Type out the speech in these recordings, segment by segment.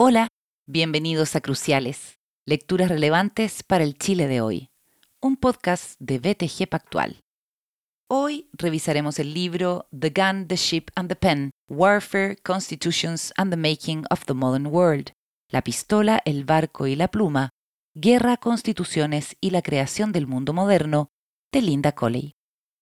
Hola, bienvenidos a Cruciales, lecturas relevantes para el Chile de hoy, un podcast de BTG Pactual. Hoy revisaremos el libro The Gun, the Ship and the Pen, Warfare, Constitutions and the Making of the Modern World, La pistola, el barco y la pluma, Guerra, Constituciones y la creación del mundo moderno, de Linda Colley.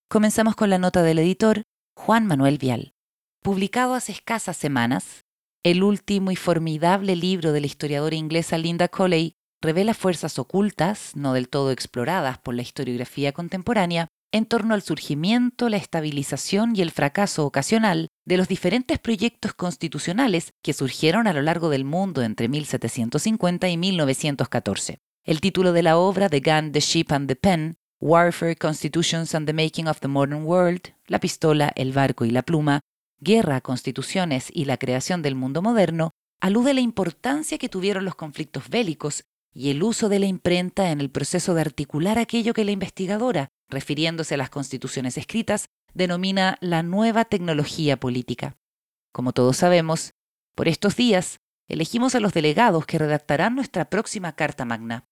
Comenzamos con la nota del editor, Juan Manuel Vial. Publicado hace escasas semanas, el último y formidable libro de la historiadora inglesa Linda Colley revela fuerzas ocultas, no del todo exploradas por la historiografía contemporánea, en torno al surgimiento, la estabilización y el fracaso ocasional de los diferentes proyectos constitucionales que surgieron a lo largo del mundo entre 1750 y 1914. El título de la obra, The Gun, the Ship and the Pen, Warfare, Constitutions and the Making of the Modern World, La pistola, el barco y la pluma, Guerra, Constituciones y la creación del mundo moderno, alude a la importancia que tuvieron los conflictos bélicos y el uso de la imprenta en el proceso de articular aquello que la investigadora, refiriéndose a las constituciones escritas, denomina la nueva tecnología política. Como todos sabemos, por estos días elegimos a los delegados que redactarán nuestra próxima Carta Magna.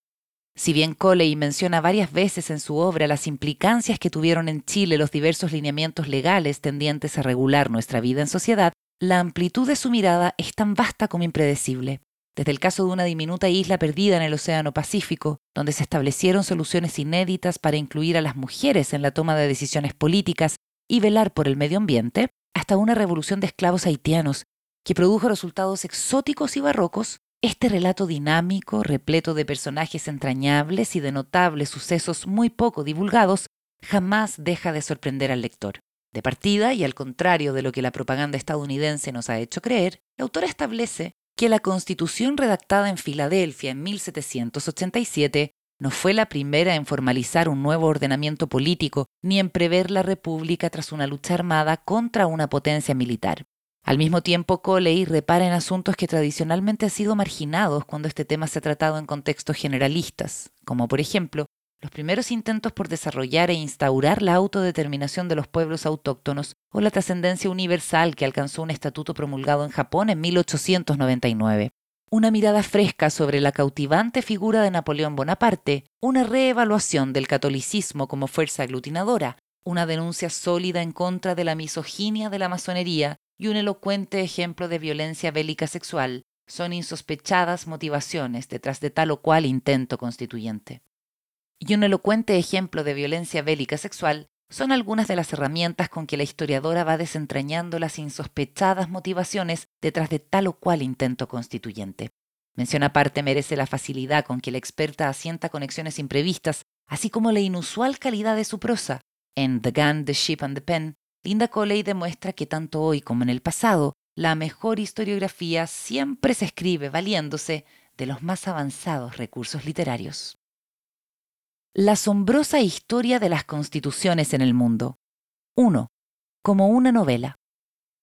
Si bien Coley menciona varias veces en su obra las implicancias que tuvieron en Chile los diversos lineamientos legales tendientes a regular nuestra vida en sociedad, la amplitud de su mirada es tan vasta como impredecible. Desde el caso de una diminuta isla perdida en el Océano Pacífico, donde se establecieron soluciones inéditas para incluir a las mujeres en la toma de decisiones políticas y velar por el medio ambiente, hasta una revolución de esclavos haitianos que produjo resultados exóticos y barrocos este relato dinámico, repleto de personajes entrañables y de notables sucesos muy poco divulgados, jamás deja de sorprender al lector. De partida, y al contrario de lo que la propaganda estadounidense nos ha hecho creer, la autora establece que la constitución redactada en Filadelfia en 1787 no fue la primera en formalizar un nuevo ordenamiento político ni en prever la república tras una lucha armada contra una potencia militar. Al mismo tiempo, Coley repara en asuntos que tradicionalmente han sido marginados cuando este tema se ha tratado en contextos generalistas, como por ejemplo los primeros intentos por desarrollar e instaurar la autodeterminación de los pueblos autóctonos o la trascendencia universal que alcanzó un estatuto promulgado en Japón en 1899. Una mirada fresca sobre la cautivante figura de Napoleón Bonaparte, una reevaluación del catolicismo como fuerza aglutinadora, una denuncia sólida en contra de la misoginia de la masonería y un elocuente ejemplo de violencia bélica sexual son insospechadas motivaciones detrás de tal o cual intento constituyente. Y un elocuente ejemplo de violencia bélica sexual son algunas de las herramientas con que la historiadora va desentrañando las insospechadas motivaciones detrás de tal o cual intento constituyente. Mención aparte merece la facilidad con que la experta asienta conexiones imprevistas, así como la inusual calidad de su prosa. En The Gun, The Ship and the Pen Linda Coley demuestra que tanto hoy como en el pasado, la mejor historiografía siempre se escribe valiéndose de los más avanzados recursos literarios. La asombrosa historia de las constituciones en el mundo. 1. Como una novela.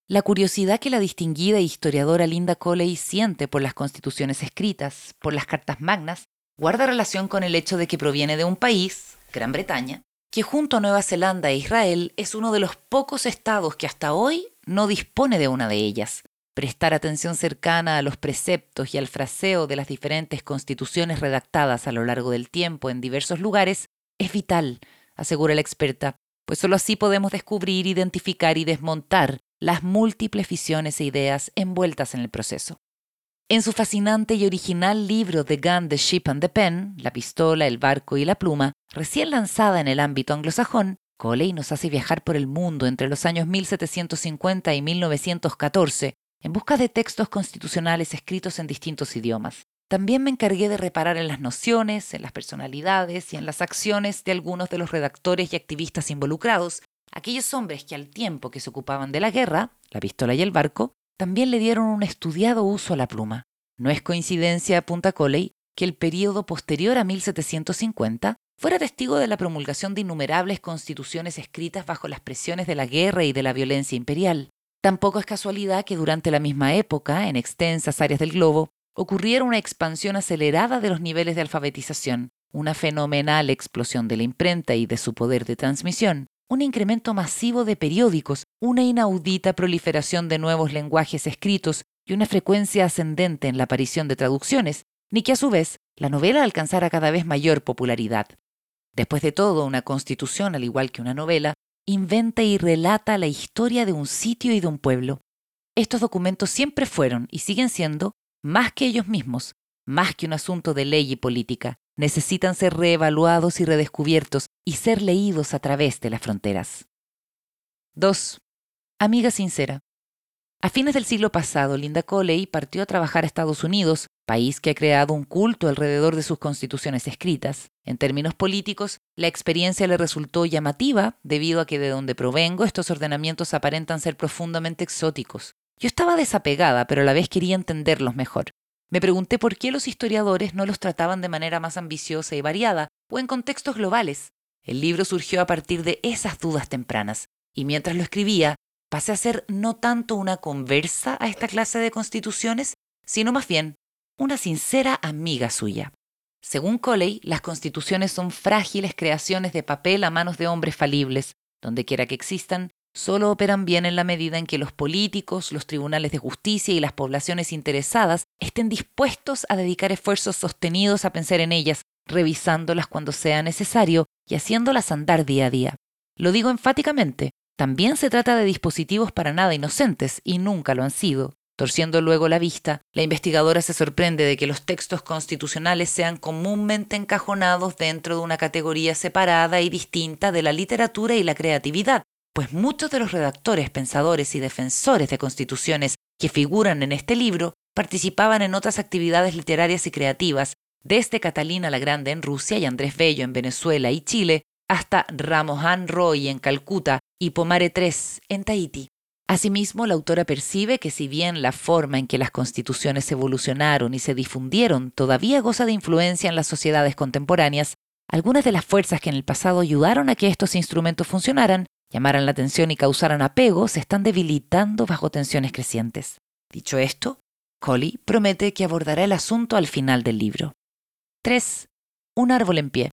La curiosidad que la distinguida historiadora Linda Coley siente por las constituciones escritas, por las cartas magnas, guarda relación con el hecho de que proviene de un país, Gran Bretaña, que junto a Nueva Zelanda e Israel es uno de los pocos estados que hasta hoy no dispone de una de ellas. Prestar atención cercana a los preceptos y al fraseo de las diferentes constituciones redactadas a lo largo del tiempo en diversos lugares es vital, asegura la experta, pues solo así podemos descubrir, identificar y desmontar las múltiples visiones e ideas envueltas en el proceso. En su fascinante y original libro The Gun, the Ship and the Pen, La pistola, el barco y la pluma, recién lanzada en el ámbito anglosajón, Coley nos hace viajar por el mundo entre los años 1750 y 1914 en busca de textos constitucionales escritos en distintos idiomas. También me encargué de reparar en las nociones, en las personalidades y en las acciones de algunos de los redactores y activistas involucrados, aquellos hombres que al tiempo que se ocupaban de la guerra, la pistola y el barco, también le dieron un estudiado uso a la pluma. No es coincidencia, apunta Coley, que el período posterior a 1750 fuera testigo de la promulgación de innumerables constituciones escritas bajo las presiones de la guerra y de la violencia imperial. Tampoco es casualidad que durante la misma época, en extensas áreas del globo, ocurriera una expansión acelerada de los niveles de alfabetización, una fenomenal explosión de la imprenta y de su poder de transmisión, un incremento masivo de periódicos, una inaudita proliferación de nuevos lenguajes escritos y una frecuencia ascendente en la aparición de traducciones, ni que a su vez la novela alcanzara cada vez mayor popularidad. Después de todo, una constitución, al igual que una novela, inventa y relata la historia de un sitio y de un pueblo. Estos documentos siempre fueron y siguen siendo, más que ellos mismos, más que un asunto de ley y política, necesitan ser reevaluados y redescubiertos y ser leídos a través de las fronteras. 2. Amiga sincera. A fines del siglo pasado, Linda Coley partió a trabajar a Estados Unidos, país que ha creado un culto alrededor de sus constituciones escritas. En términos políticos, la experiencia le resultó llamativa debido a que de donde provengo estos ordenamientos aparentan ser profundamente exóticos. Yo estaba desapegada, pero a la vez quería entenderlos mejor. Me pregunté por qué los historiadores no los trataban de manera más ambiciosa y variada, o en contextos globales. El libro surgió a partir de esas dudas tempranas, y mientras lo escribía, pasé a ser no tanto una conversa a esta clase de constituciones, sino más bien una sincera amiga suya. Según Coley, las constituciones son frágiles creaciones de papel a manos de hombres falibles. Donde quiera que existan, solo operan bien en la medida en que los políticos, los tribunales de justicia y las poblaciones interesadas estén dispuestos a dedicar esfuerzos sostenidos a pensar en ellas, revisándolas cuando sea necesario y haciéndolas andar día a día. Lo digo enfáticamente, también se trata de dispositivos para nada inocentes y nunca lo han sido. Torciendo luego la vista, la investigadora se sorprende de que los textos constitucionales sean comúnmente encajonados dentro de una categoría separada y distinta de la literatura y la creatividad, pues muchos de los redactores, pensadores y defensores de constituciones que figuran en este libro participaban en otras actividades literarias y creativas, desde Catalina la Grande en Rusia y Andrés Bello en Venezuela y Chile, hasta Ramohan Roy en Calcuta y Pomare III en Tahití. Asimismo, la autora percibe que si bien la forma en que las constituciones evolucionaron y se difundieron todavía goza de influencia en las sociedades contemporáneas, algunas de las fuerzas que en el pasado ayudaron a que estos instrumentos funcionaran, llamaran la atención y causaran apego, se están debilitando bajo tensiones crecientes. Dicho esto, Colley promete que abordará el asunto al final del libro. 3. Un árbol en pie.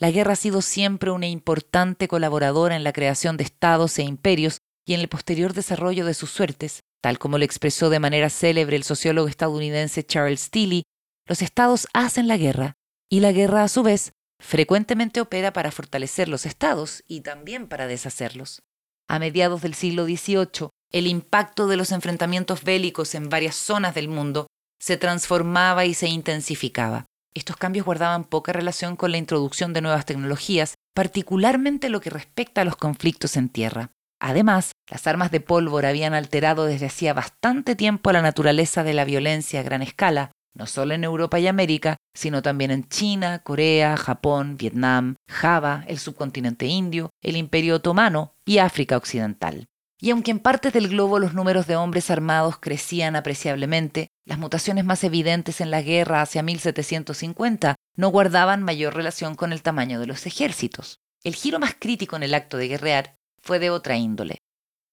La guerra ha sido siempre una importante colaboradora en la creación de estados e imperios y en el posterior desarrollo de sus suertes, tal como lo expresó de manera célebre el sociólogo estadounidense Charles Tilly, los estados hacen la guerra y la guerra a su vez frecuentemente opera para fortalecer los estados y también para deshacerlos. A mediados del siglo XVIII, el impacto de los enfrentamientos bélicos en varias zonas del mundo se transformaba y se intensificaba. Estos cambios guardaban poca relación con la introducción de nuevas tecnologías, particularmente lo que respecta a los conflictos en tierra. Además, las armas de pólvora habían alterado desde hacía bastante tiempo la naturaleza de la violencia a gran escala, no solo en Europa y América, sino también en China, Corea, Japón, Vietnam, Java, el subcontinente indio, el Imperio Otomano y África Occidental. Y aunque en partes del globo los números de hombres armados crecían apreciablemente, las mutaciones más evidentes en la guerra hacia 1750 no guardaban mayor relación con el tamaño de los ejércitos. El giro más crítico en el acto de guerrear fue de otra índole.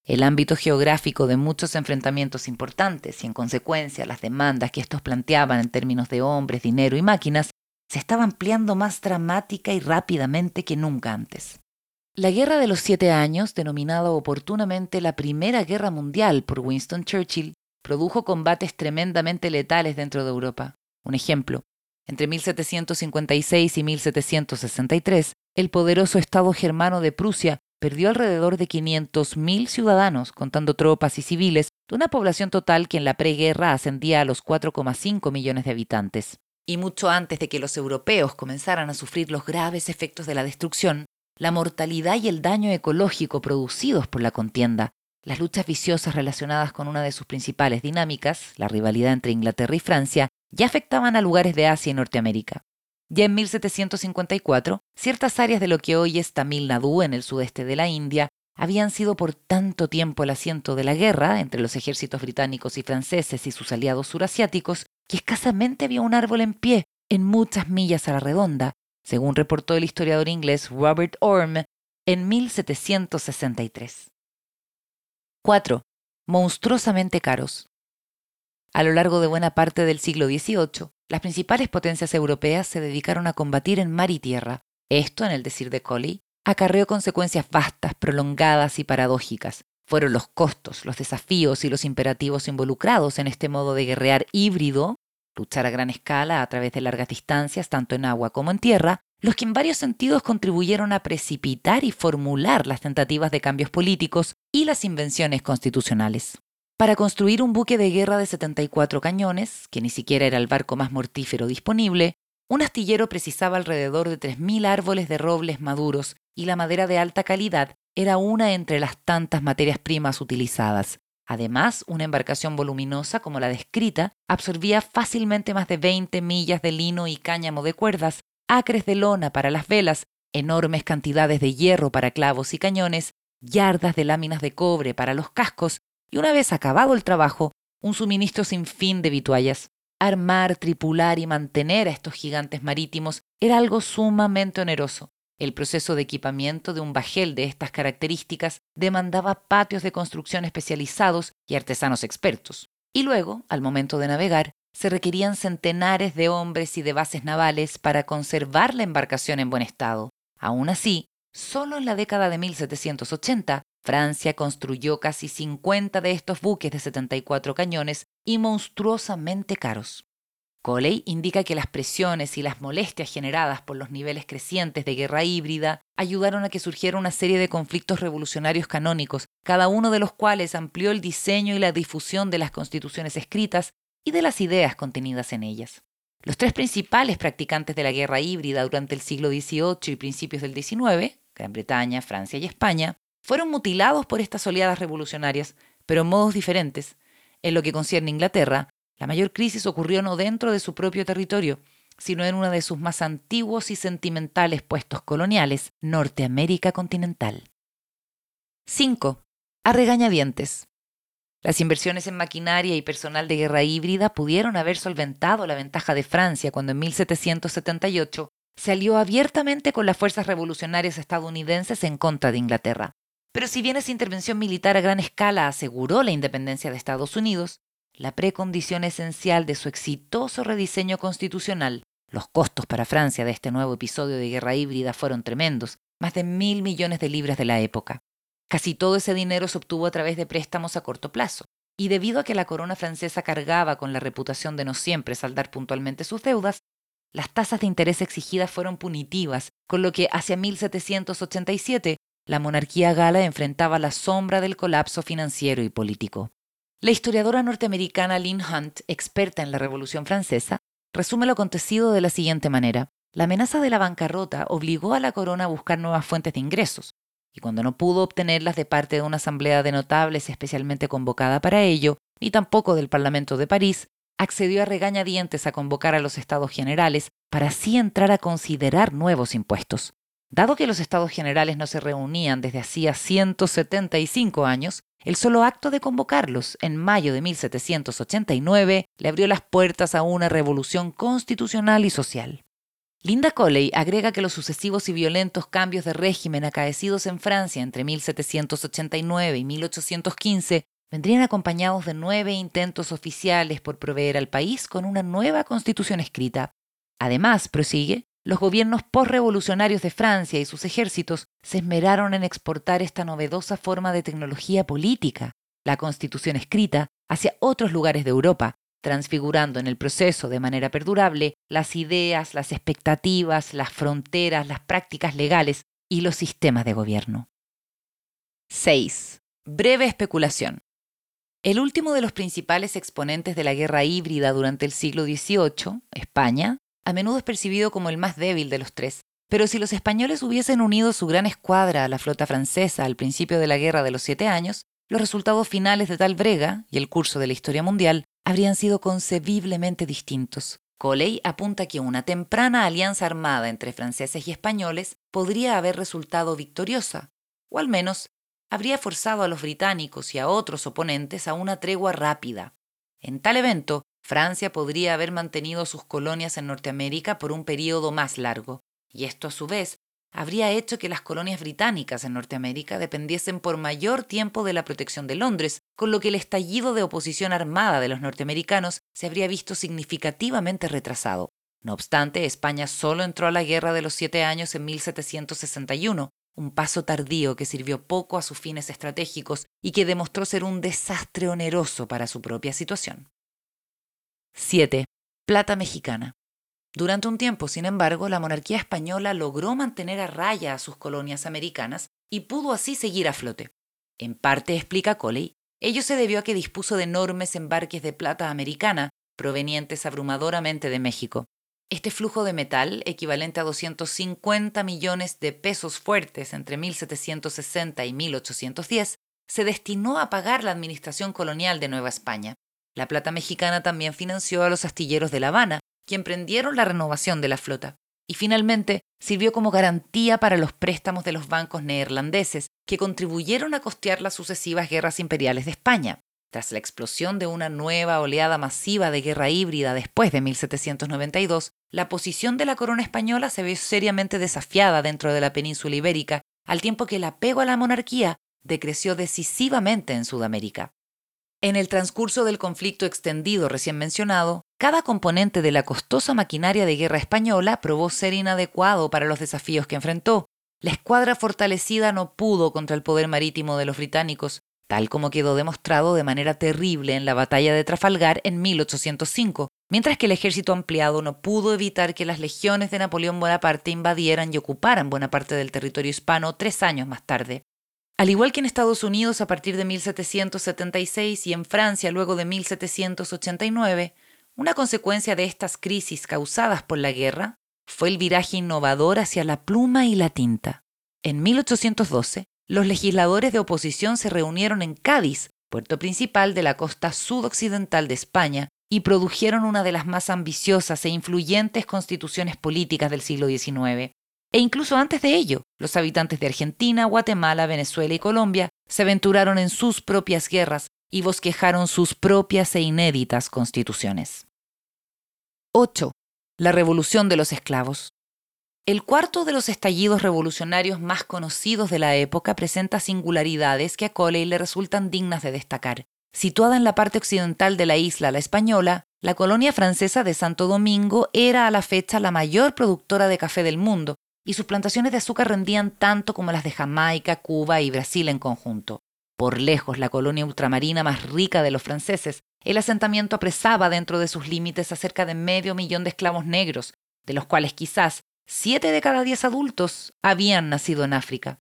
El ámbito geográfico de muchos enfrentamientos importantes y en consecuencia las demandas que estos planteaban en términos de hombres, dinero y máquinas se estaba ampliando más dramática y rápidamente que nunca antes. La Guerra de los Siete Años, denominada oportunamente la Primera Guerra Mundial por Winston Churchill, produjo combates tremendamente letales dentro de Europa. Un ejemplo, entre 1756 y 1763, el poderoso Estado germano de Prusia perdió alrededor de 500.000 ciudadanos, contando tropas y civiles, de una población total que en la preguerra ascendía a los 4,5 millones de habitantes. Y mucho antes de que los europeos comenzaran a sufrir los graves efectos de la destrucción, la mortalidad y el daño ecológico producidos por la contienda, las luchas viciosas relacionadas con una de sus principales dinámicas, la rivalidad entre Inglaterra y Francia, ya afectaban a lugares de Asia y Norteamérica. Ya en 1754, ciertas áreas de lo que hoy es Tamil Nadu en el sudeste de la India habían sido por tanto tiempo el asiento de la guerra entre los ejércitos británicos y franceses y sus aliados surasiáticos que escasamente había un árbol en pie en muchas millas a la redonda, según reportó el historiador inglés Robert Orme en 1763. 4. Monstruosamente caros. A lo largo de buena parte del siglo XVIII, las principales potencias europeas se dedicaron a combatir en mar y tierra. Esto, en el decir de Colley, acarreó consecuencias vastas, prolongadas y paradójicas. fueron los costos, los desafíos y los imperativos involucrados en este modo de guerrear híbrido, luchar a gran escala a través de largas distancias, tanto en agua como en tierra, los que en varios sentidos contribuyeron a precipitar y formular las tentativas de cambios políticos y las invenciones constitucionales. Para construir un buque de guerra de 74 cañones, que ni siquiera era el barco más mortífero disponible, un astillero precisaba alrededor de 3.000 árboles de robles maduros y la madera de alta calidad era una entre las tantas materias primas utilizadas. Además, una embarcación voluminosa como la descrita absorbía fácilmente más de 20 millas de lino y cáñamo de cuerdas, acres de lona para las velas, enormes cantidades de hierro para clavos y cañones, yardas de láminas de cobre para los cascos y una vez acabado el trabajo, un suministro sin fin de vituallas. Armar, tripular y mantener a estos gigantes marítimos era algo sumamente oneroso. El proceso de equipamiento de un bajel de estas características demandaba patios de construcción especializados y artesanos expertos. Y luego, al momento de navegar, se requerían centenares de hombres y de bases navales para conservar la embarcación en buen estado. Aún así, solo en la década de 1780, Francia construyó casi 50 de estos buques de 74 cañones y monstruosamente caros. Coley indica que las presiones y las molestias generadas por los niveles crecientes de guerra híbrida ayudaron a que surgiera una serie de conflictos revolucionarios canónicos, cada uno de los cuales amplió el diseño y la difusión de las constituciones escritas y de las ideas contenidas en ellas. Los tres principales practicantes de la guerra híbrida durante el siglo XVIII y principios del XIX, Gran Bretaña, Francia y España, fueron mutilados por estas oleadas revolucionarias, pero en modos diferentes. En lo que concierne a Inglaterra, la mayor crisis ocurrió no dentro de su propio territorio, sino en uno de sus más antiguos y sentimentales puestos coloniales, Norteamérica continental. 5. A regañadientes. Las inversiones en maquinaria y personal de guerra híbrida pudieron haber solventado la ventaja de Francia cuando en 1778 se alió abiertamente con las fuerzas revolucionarias estadounidenses en contra de Inglaterra. Pero si bien esa intervención militar a gran escala aseguró la independencia de Estados Unidos, la precondición esencial de su exitoso rediseño constitucional. Los costos para Francia de este nuevo episodio de guerra híbrida fueron tremendos, más de mil millones de libras de la época. Casi todo ese dinero se obtuvo a través de préstamos a corto plazo, y debido a que la corona francesa cargaba con la reputación de no siempre saldar puntualmente sus deudas, las tasas de interés exigidas fueron punitivas, con lo que hacia 1787 la monarquía gala enfrentaba la sombra del colapso financiero y político. La historiadora norteamericana Lynn Hunt, experta en la Revolución Francesa, resume lo acontecido de la siguiente manera. La amenaza de la bancarrota obligó a la corona a buscar nuevas fuentes de ingresos, y cuando no pudo obtenerlas de parte de una asamblea de notables especialmente convocada para ello, ni tampoco del Parlamento de París, accedió a regañadientes a convocar a los estados generales para así entrar a considerar nuevos impuestos. Dado que los estados generales no se reunían desde hacía 175 años, el solo acto de convocarlos en mayo de 1789 le abrió las puertas a una revolución constitucional y social. Linda Colley agrega que los sucesivos y violentos cambios de régimen acaecidos en Francia entre 1789 y 1815 vendrían acompañados de nueve intentos oficiales por proveer al país con una nueva constitución escrita. Además, prosigue, los gobiernos postrevolucionarios de Francia y sus ejércitos se esmeraron en exportar esta novedosa forma de tecnología política, la constitución escrita, hacia otros lugares de Europa, transfigurando en el proceso de manera perdurable las ideas, las expectativas, las fronteras, las prácticas legales y los sistemas de gobierno. 6. Breve especulación. El último de los principales exponentes de la guerra híbrida durante el siglo XVIII, España, a menudo es percibido como el más débil de los tres. Pero si los españoles hubiesen unido su gran escuadra a la flota francesa al principio de la Guerra de los Siete Años, los resultados finales de tal brega y el curso de la historia mundial habrían sido concebiblemente distintos. Coley apunta que una temprana alianza armada entre franceses y españoles podría haber resultado victoriosa, o al menos habría forzado a los británicos y a otros oponentes a una tregua rápida. En tal evento, Francia podría haber mantenido sus colonias en Norteamérica por un periodo más largo, y esto a su vez habría hecho que las colonias británicas en Norteamérica dependiesen por mayor tiempo de la protección de Londres, con lo que el estallido de oposición armada de los norteamericanos se habría visto significativamente retrasado. No obstante, España solo entró a la Guerra de los Siete Años en 1761, un paso tardío que sirvió poco a sus fines estratégicos y que demostró ser un desastre oneroso para su propia situación. 7. Plata mexicana. Durante un tiempo, sin embargo, la monarquía española logró mantener a raya a sus colonias americanas y pudo así seguir a flote. En parte, explica Coley, ello se debió a que dispuso de enormes embarques de plata americana provenientes abrumadoramente de México. Este flujo de metal, equivalente a 250 millones de pesos fuertes entre 1760 y 1810, se destinó a pagar la administración colonial de Nueva España. La plata mexicana también financió a los astilleros de La Habana, que emprendieron la renovación de la flota. Y finalmente sirvió como garantía para los préstamos de los bancos neerlandeses, que contribuyeron a costear las sucesivas guerras imperiales de España. Tras la explosión de una nueva oleada masiva de guerra híbrida después de 1792, la posición de la corona española se vio seriamente desafiada dentro de la península ibérica, al tiempo que el apego a la monarquía decreció decisivamente en Sudamérica. En el transcurso del conflicto extendido recién mencionado, cada componente de la costosa maquinaria de guerra española probó ser inadecuado para los desafíos que enfrentó. La escuadra fortalecida no pudo contra el poder marítimo de los británicos, tal como quedó demostrado de manera terrible en la batalla de Trafalgar en 1805, mientras que el ejército ampliado no pudo evitar que las legiones de Napoleón Bonaparte invadieran y ocuparan buena parte del territorio hispano tres años más tarde. Al igual que en Estados Unidos a partir de 1776 y en Francia luego de 1789, una consecuencia de estas crisis causadas por la guerra fue el viraje innovador hacia la pluma y la tinta. En 1812, los legisladores de oposición se reunieron en Cádiz, puerto principal de la costa sudoccidental de España, y produjeron una de las más ambiciosas e influyentes constituciones políticas del siglo XIX. E incluso antes de ello, los habitantes de Argentina, Guatemala, Venezuela y Colombia se aventuraron en sus propias guerras y bosquejaron sus propias e inéditas constituciones. 8. La Revolución de los Esclavos. El cuarto de los estallidos revolucionarios más conocidos de la época presenta singularidades que a Coley le resultan dignas de destacar. Situada en la parte occidental de la isla La Española, la colonia francesa de Santo Domingo era a la fecha la mayor productora de café del mundo, y sus plantaciones de azúcar rendían tanto como las de Jamaica, Cuba y Brasil en conjunto. Por lejos la colonia ultramarina más rica de los franceses, el asentamiento apresaba dentro de sus límites a cerca de medio millón de esclavos negros, de los cuales quizás Siete de cada diez adultos habían nacido en África.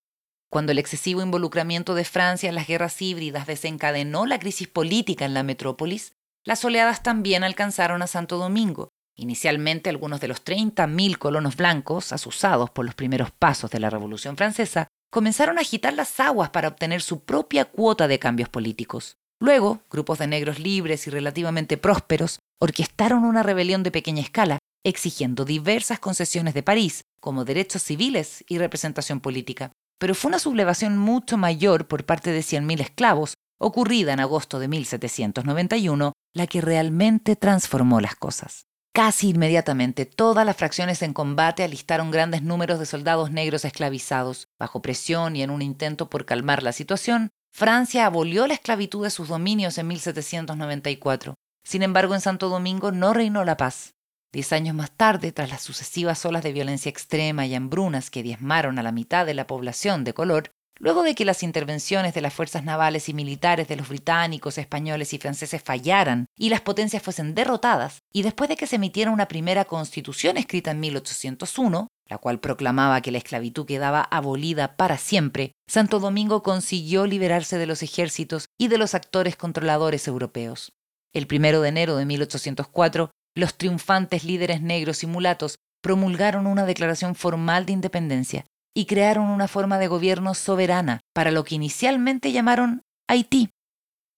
Cuando el excesivo involucramiento de Francia en las guerras híbridas desencadenó la crisis política en la metrópolis, las oleadas también alcanzaron a Santo Domingo. Inicialmente algunos de los 30.000 colonos blancos, asusados por los primeros pasos de la Revolución Francesa, comenzaron a agitar las aguas para obtener su propia cuota de cambios políticos. Luego, grupos de negros libres y relativamente prósperos orquestaron una rebelión de pequeña escala exigiendo diversas concesiones de París, como derechos civiles y representación política. Pero fue una sublevación mucho mayor por parte de 100.000 esclavos, ocurrida en agosto de 1791, la que realmente transformó las cosas. Casi inmediatamente todas las fracciones en combate alistaron grandes números de soldados negros esclavizados. Bajo presión y en un intento por calmar la situación, Francia abolió la esclavitud de sus dominios en 1794. Sin embargo, en Santo Domingo no reinó la paz. Diez años más tarde, tras las sucesivas olas de violencia extrema y hambrunas que diezmaron a la mitad de la población de color, luego de que las intervenciones de las fuerzas navales y militares de los británicos, españoles y franceses fallaran y las potencias fuesen derrotadas, y después de que se emitiera una primera constitución escrita en 1801, la cual proclamaba que la esclavitud quedaba abolida para siempre, Santo Domingo consiguió liberarse de los ejércitos y de los actores controladores europeos. El primero de enero de 1804, los triunfantes líderes negros y mulatos promulgaron una declaración formal de independencia y crearon una forma de gobierno soberana para lo que inicialmente llamaron Haití.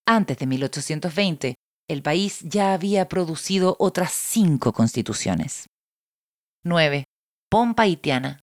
Antes de 1820, el país ya había producido otras cinco constituciones. 9. Pompa haitiana.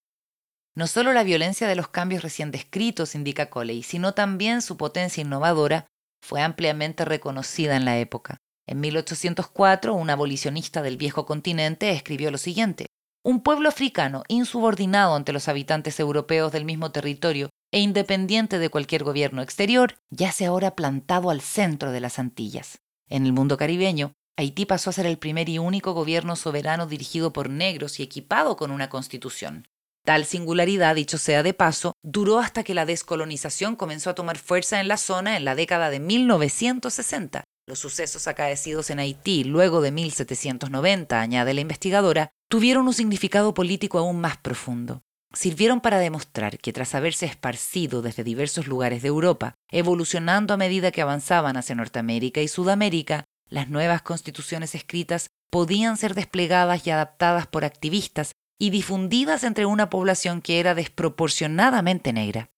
No solo la violencia de los cambios recién descritos, indica Coley, sino también su potencia innovadora fue ampliamente reconocida en la época. En 1804, un abolicionista del viejo continente escribió lo siguiente. Un pueblo africano insubordinado ante los habitantes europeos del mismo territorio e independiente de cualquier gobierno exterior, yace ahora plantado al centro de las Antillas. En el mundo caribeño, Haití pasó a ser el primer y único gobierno soberano dirigido por negros y equipado con una constitución. Tal singularidad, dicho sea de paso, duró hasta que la descolonización comenzó a tomar fuerza en la zona en la década de 1960. Los sucesos acaecidos en Haití luego de 1790, añade la investigadora, tuvieron un significado político aún más profundo. Sirvieron para demostrar que tras haberse esparcido desde diversos lugares de Europa, evolucionando a medida que avanzaban hacia Norteamérica y Sudamérica, las nuevas constituciones escritas podían ser desplegadas y adaptadas por activistas y difundidas entre una población que era desproporcionadamente negra.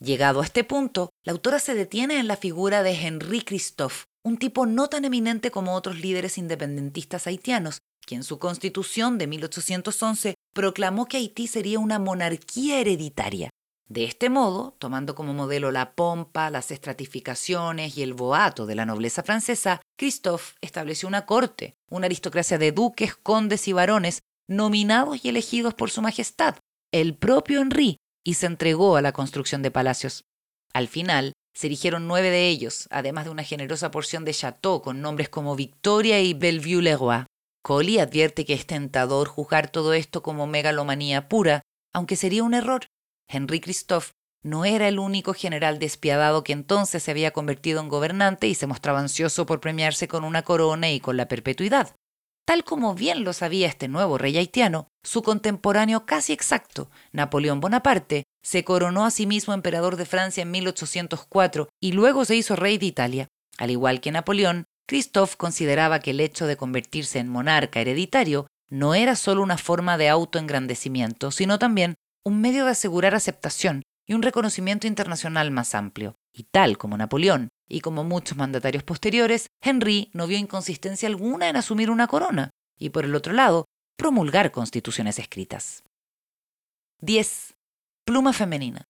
Llegado a este punto, la autora se detiene en la figura de Henri Christophe, un tipo no tan eminente como otros líderes independentistas haitianos, quien en su constitución de 1811 proclamó que Haití sería una monarquía hereditaria. De este modo, tomando como modelo la pompa, las estratificaciones y el boato de la nobleza francesa, Christophe estableció una corte, una aristocracia de duques, condes y varones nominados y elegidos por su Majestad, el propio Henri, y se entregó a la construcción de palacios. Al final, se erigieron nueve de ellos, además de una generosa porción de château con nombres como Victoria y Bellevue-le-Roi. Collie advierte que es tentador juzgar todo esto como megalomanía pura, aunque sería un error. Henri Christophe no era el único general despiadado que entonces se había convertido en gobernante y se mostraba ansioso por premiarse con una corona y con la perpetuidad. Tal como bien lo sabía este nuevo rey haitiano, su contemporáneo casi exacto, Napoleón Bonaparte, se coronó a sí mismo emperador de Francia en 1804 y luego se hizo rey de Italia. Al igual que Napoleón, Christophe consideraba que el hecho de convertirse en monarca hereditario no era solo una forma de autoengrandecimiento, sino también un medio de asegurar aceptación y un reconocimiento internacional más amplio. Y tal como Napoleón, y como muchos mandatarios posteriores, Henry no vio inconsistencia alguna en asumir una corona y, por el otro lado, promulgar constituciones escritas. 10. Pluma femenina.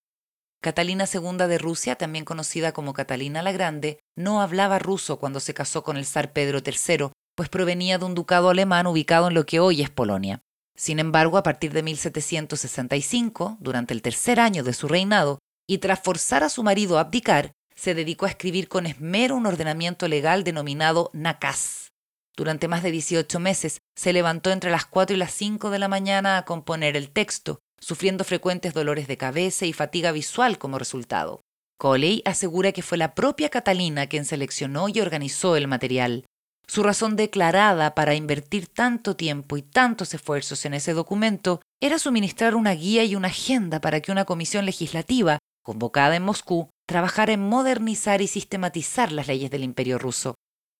Catalina II de Rusia, también conocida como Catalina la Grande, no hablaba ruso cuando se casó con el zar Pedro III, pues provenía de un ducado alemán ubicado en lo que hoy es Polonia. Sin embargo, a partir de 1765, durante el tercer año de su reinado, y tras forzar a su marido a abdicar, se dedicó a escribir con esmero un ordenamiento legal denominado Nakaz. Durante más de 18 meses se levantó entre las 4 y las 5 de la mañana a componer el texto, sufriendo frecuentes dolores de cabeza y fatiga visual como resultado. Coley asegura que fue la propia Catalina quien seleccionó y organizó el material. Su razón declarada para invertir tanto tiempo y tantos esfuerzos en ese documento era suministrar una guía y una agenda para que una comisión legislativa, convocada en Moscú, trabajar en modernizar y sistematizar las leyes del imperio ruso.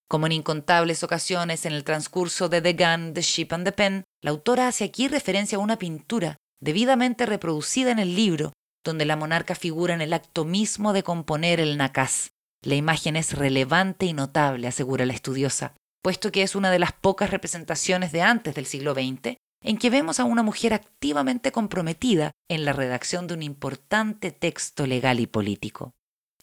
Como en incontables ocasiones en el transcurso de The Gun, The Ship and the Pen, la autora hace aquí referencia a una pintura debidamente reproducida en el libro, donde la monarca figura en el acto mismo de componer el nakaz. La imagen es relevante y notable, asegura la estudiosa, puesto que es una de las pocas representaciones de antes del siglo XX en que vemos a una mujer activamente comprometida en la redacción de un importante texto legal y político.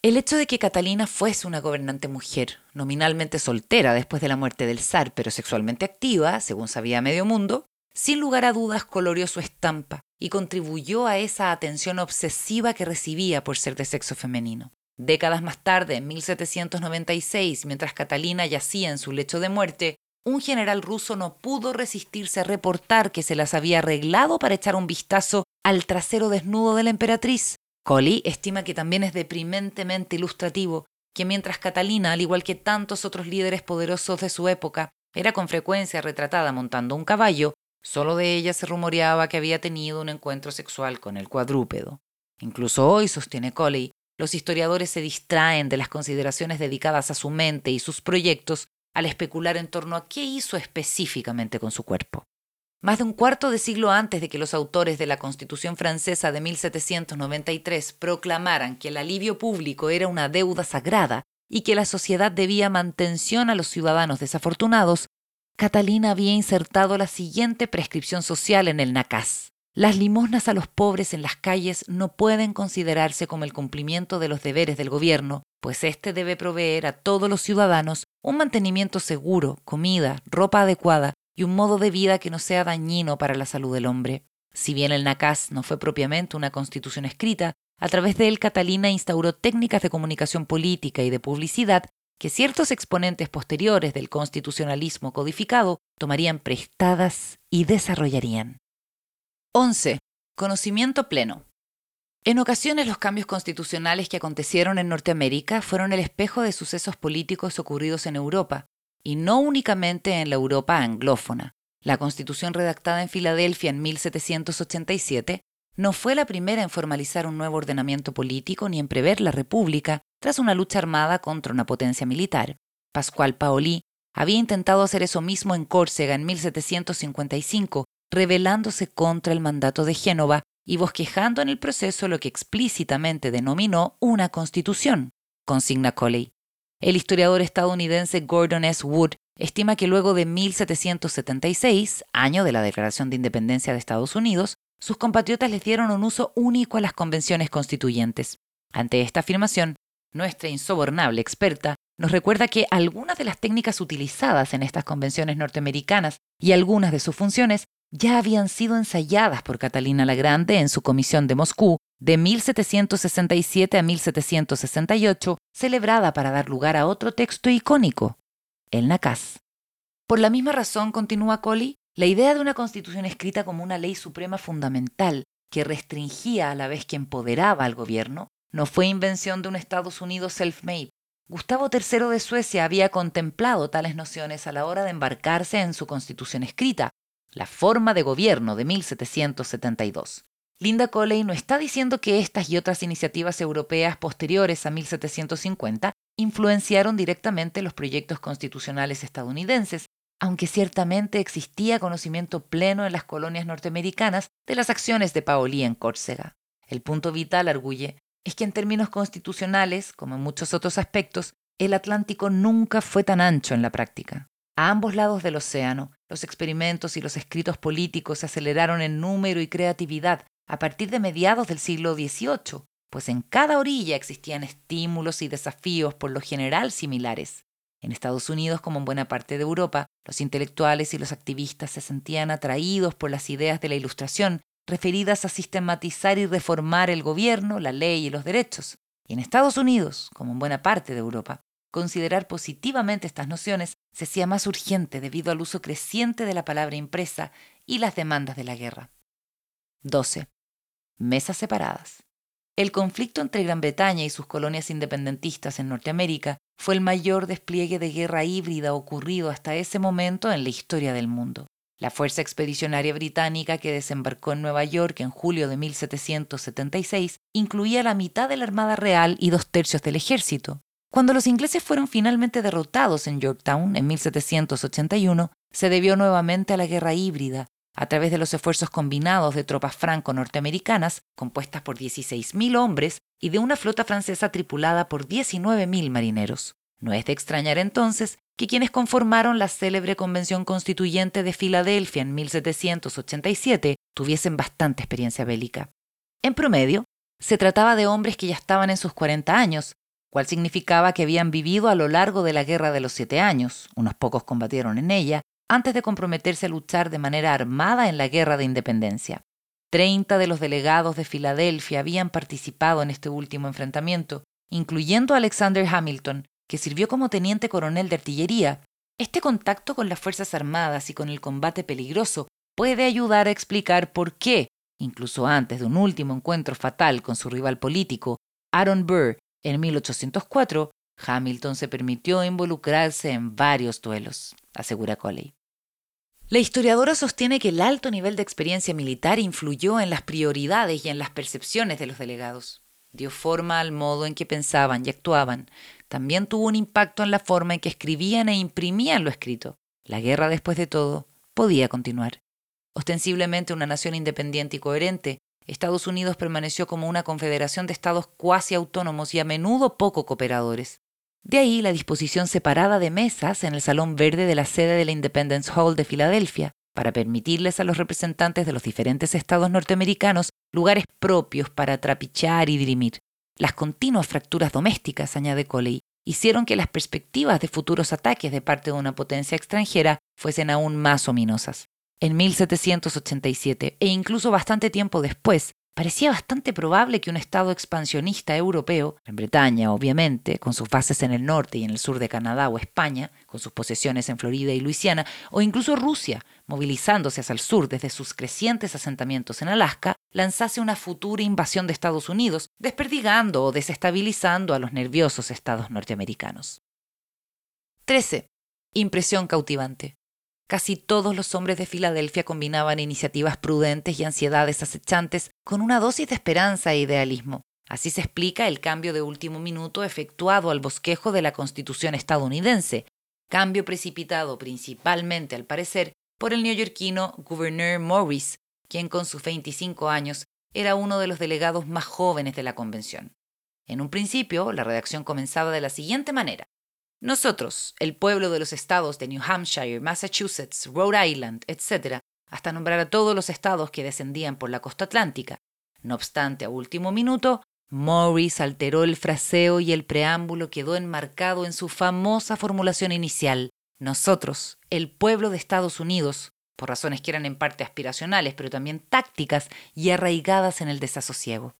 El hecho de que Catalina fuese una gobernante mujer, nominalmente soltera después de la muerte del zar, pero sexualmente activa, según sabía medio mundo, sin lugar a dudas colorió su estampa y contribuyó a esa atención obsesiva que recibía por ser de sexo femenino. Décadas más tarde, en 1796, mientras Catalina yacía en su lecho de muerte, un general ruso no pudo resistirse a reportar que se las había arreglado para echar un vistazo al trasero desnudo de la emperatriz. Colley estima que también es deprimentemente ilustrativo que mientras Catalina, al igual que tantos otros líderes poderosos de su época, era con frecuencia retratada montando un caballo, solo de ella se rumoreaba que había tenido un encuentro sexual con el cuadrúpedo. Incluso hoy, sostiene Colley, los historiadores se distraen de las consideraciones dedicadas a su mente y sus proyectos al especular en torno a qué hizo específicamente con su cuerpo. Más de un cuarto de siglo antes de que los autores de la Constitución francesa de 1793 proclamaran que el alivio público era una deuda sagrada y que la sociedad debía mantención a los ciudadanos desafortunados, Catalina había insertado la siguiente prescripción social en el NACAS. Las limosnas a los pobres en las calles no pueden considerarse como el cumplimiento de los deberes del gobierno, pues éste debe proveer a todos los ciudadanos un mantenimiento seguro, comida, ropa adecuada y un modo de vida que no sea dañino para la salud del hombre. Si bien el NACAS no fue propiamente una constitución escrita, a través de él Catalina instauró técnicas de comunicación política y de publicidad que ciertos exponentes posteriores del constitucionalismo codificado tomarían prestadas y desarrollarían. 11. Conocimiento pleno. En ocasiones los cambios constitucionales que acontecieron en Norteamérica fueron el espejo de sucesos políticos ocurridos en Europa, y no únicamente en la Europa anglófona. La constitución redactada en Filadelfia en 1787 no fue la primera en formalizar un nuevo ordenamiento político ni en prever la república tras una lucha armada contra una potencia militar. Pascual Paoli había intentado hacer eso mismo en Córcega en 1755 rebelándose contra el mandato de Génova y bosquejando en el proceso lo que explícitamente denominó una constitución, consigna Colley. El historiador estadounidense Gordon S. Wood estima que luego de 1776, año de la Declaración de Independencia de Estados Unidos, sus compatriotas les dieron un uso único a las convenciones constituyentes. Ante esta afirmación, nuestra insobornable experta nos recuerda que algunas de las técnicas utilizadas en estas convenciones norteamericanas y algunas de sus funciones ya habían sido ensayadas por Catalina la Grande en su comisión de Moscú de 1767 a 1768, celebrada para dar lugar a otro texto icónico, el Nakaz. Por la misma razón, continúa Colley, la idea de una constitución escrita como una ley suprema fundamental que restringía a la vez que empoderaba al gobierno no fue invención de un Estados Unidos self-made. Gustavo III de Suecia había contemplado tales nociones a la hora de embarcarse en su constitución escrita, la forma de gobierno de 1772. Linda Coley no está diciendo que estas y otras iniciativas europeas posteriores a 1750 influenciaron directamente los proyectos constitucionales estadounidenses, aunque ciertamente existía conocimiento pleno en las colonias norteamericanas de las acciones de Paoli en Córcega. El punto vital, arguye, es que en términos constitucionales, como en muchos otros aspectos, el Atlántico nunca fue tan ancho en la práctica. A ambos lados del océano, los experimentos y los escritos políticos se aceleraron en número y creatividad a partir de mediados del siglo XVIII, pues en cada orilla existían estímulos y desafíos por lo general similares. En Estados Unidos, como en buena parte de Europa, los intelectuales y los activistas se sentían atraídos por las ideas de la Ilustración referidas a sistematizar y reformar el gobierno, la ley y los derechos. Y en Estados Unidos, como en buena parte de Europa, Considerar positivamente estas nociones se hacía más urgente debido al uso creciente de la palabra impresa y las demandas de la guerra. 12. Mesas separadas. El conflicto entre Gran Bretaña y sus colonias independentistas en Norteamérica fue el mayor despliegue de guerra híbrida ocurrido hasta ese momento en la historia del mundo. La Fuerza Expedicionaria Británica que desembarcó en Nueva York en julio de 1776 incluía la mitad de la Armada Real y dos tercios del ejército, cuando los ingleses fueron finalmente derrotados en Yorktown en 1781, se debió nuevamente a la guerra híbrida, a través de los esfuerzos combinados de tropas franco-norteamericanas, compuestas por 16.000 hombres, y de una flota francesa tripulada por 19.000 marineros. No es de extrañar entonces que quienes conformaron la célebre Convención Constituyente de Filadelfia en 1787 tuviesen bastante experiencia bélica. En promedio, se trataba de hombres que ya estaban en sus 40 años, cual significaba que habían vivido a lo largo de la Guerra de los Siete Años, unos pocos combatieron en ella, antes de comprometerse a luchar de manera armada en la Guerra de Independencia. Treinta de los delegados de Filadelfia habían participado en este último enfrentamiento, incluyendo Alexander Hamilton, que sirvió como teniente coronel de artillería. Este contacto con las Fuerzas Armadas y con el combate peligroso puede ayudar a explicar por qué, incluso antes de un último encuentro fatal con su rival político, Aaron Burr, en 1804, Hamilton se permitió involucrarse en varios duelos, asegura Coley. La historiadora sostiene que el alto nivel de experiencia militar influyó en las prioridades y en las percepciones de los delegados. Dio forma al modo en que pensaban y actuaban. También tuvo un impacto en la forma en que escribían e imprimían lo escrito. La guerra, después de todo, podía continuar. Ostensiblemente una nación independiente y coherente, Estados Unidos permaneció como una confederación de estados cuasi autónomos y a menudo poco cooperadores. De ahí la disposición separada de mesas en el Salón Verde de la sede de la Independence Hall de Filadelfia, para permitirles a los representantes de los diferentes estados norteamericanos lugares propios para trapichar y dirimir. Las continuas fracturas domésticas, añade Coley, hicieron que las perspectivas de futuros ataques de parte de una potencia extranjera fuesen aún más ominosas. En 1787, e incluso bastante tiempo después, parecía bastante probable que un Estado expansionista europeo, en Bretaña obviamente, con sus bases en el norte y en el sur de Canadá o España, con sus posesiones en Florida y Luisiana, o incluso Rusia, movilizándose hacia el sur desde sus crecientes asentamientos en Alaska, lanzase una futura invasión de Estados Unidos, desperdigando o desestabilizando a los nerviosos estados norteamericanos. 13. Impresión cautivante. Casi todos los hombres de Filadelfia combinaban iniciativas prudentes y ansiedades acechantes con una dosis de esperanza e idealismo. Así se explica el cambio de último minuto efectuado al bosquejo de la Constitución estadounidense, cambio precipitado principalmente, al parecer, por el neoyorquino Gouverneur Morris, quien con sus 25 años era uno de los delegados más jóvenes de la convención. En un principio, la redacción comenzaba de la siguiente manera. Nosotros, el pueblo de los estados de New Hampshire, Massachusetts, Rhode Island, etc., hasta nombrar a todos los estados que descendían por la costa atlántica. No obstante, a último minuto, Morris alteró el fraseo y el preámbulo quedó enmarcado en su famosa formulación inicial. Nosotros, el pueblo de Estados Unidos, por razones que eran en parte aspiracionales, pero también tácticas y arraigadas en el desasosiego.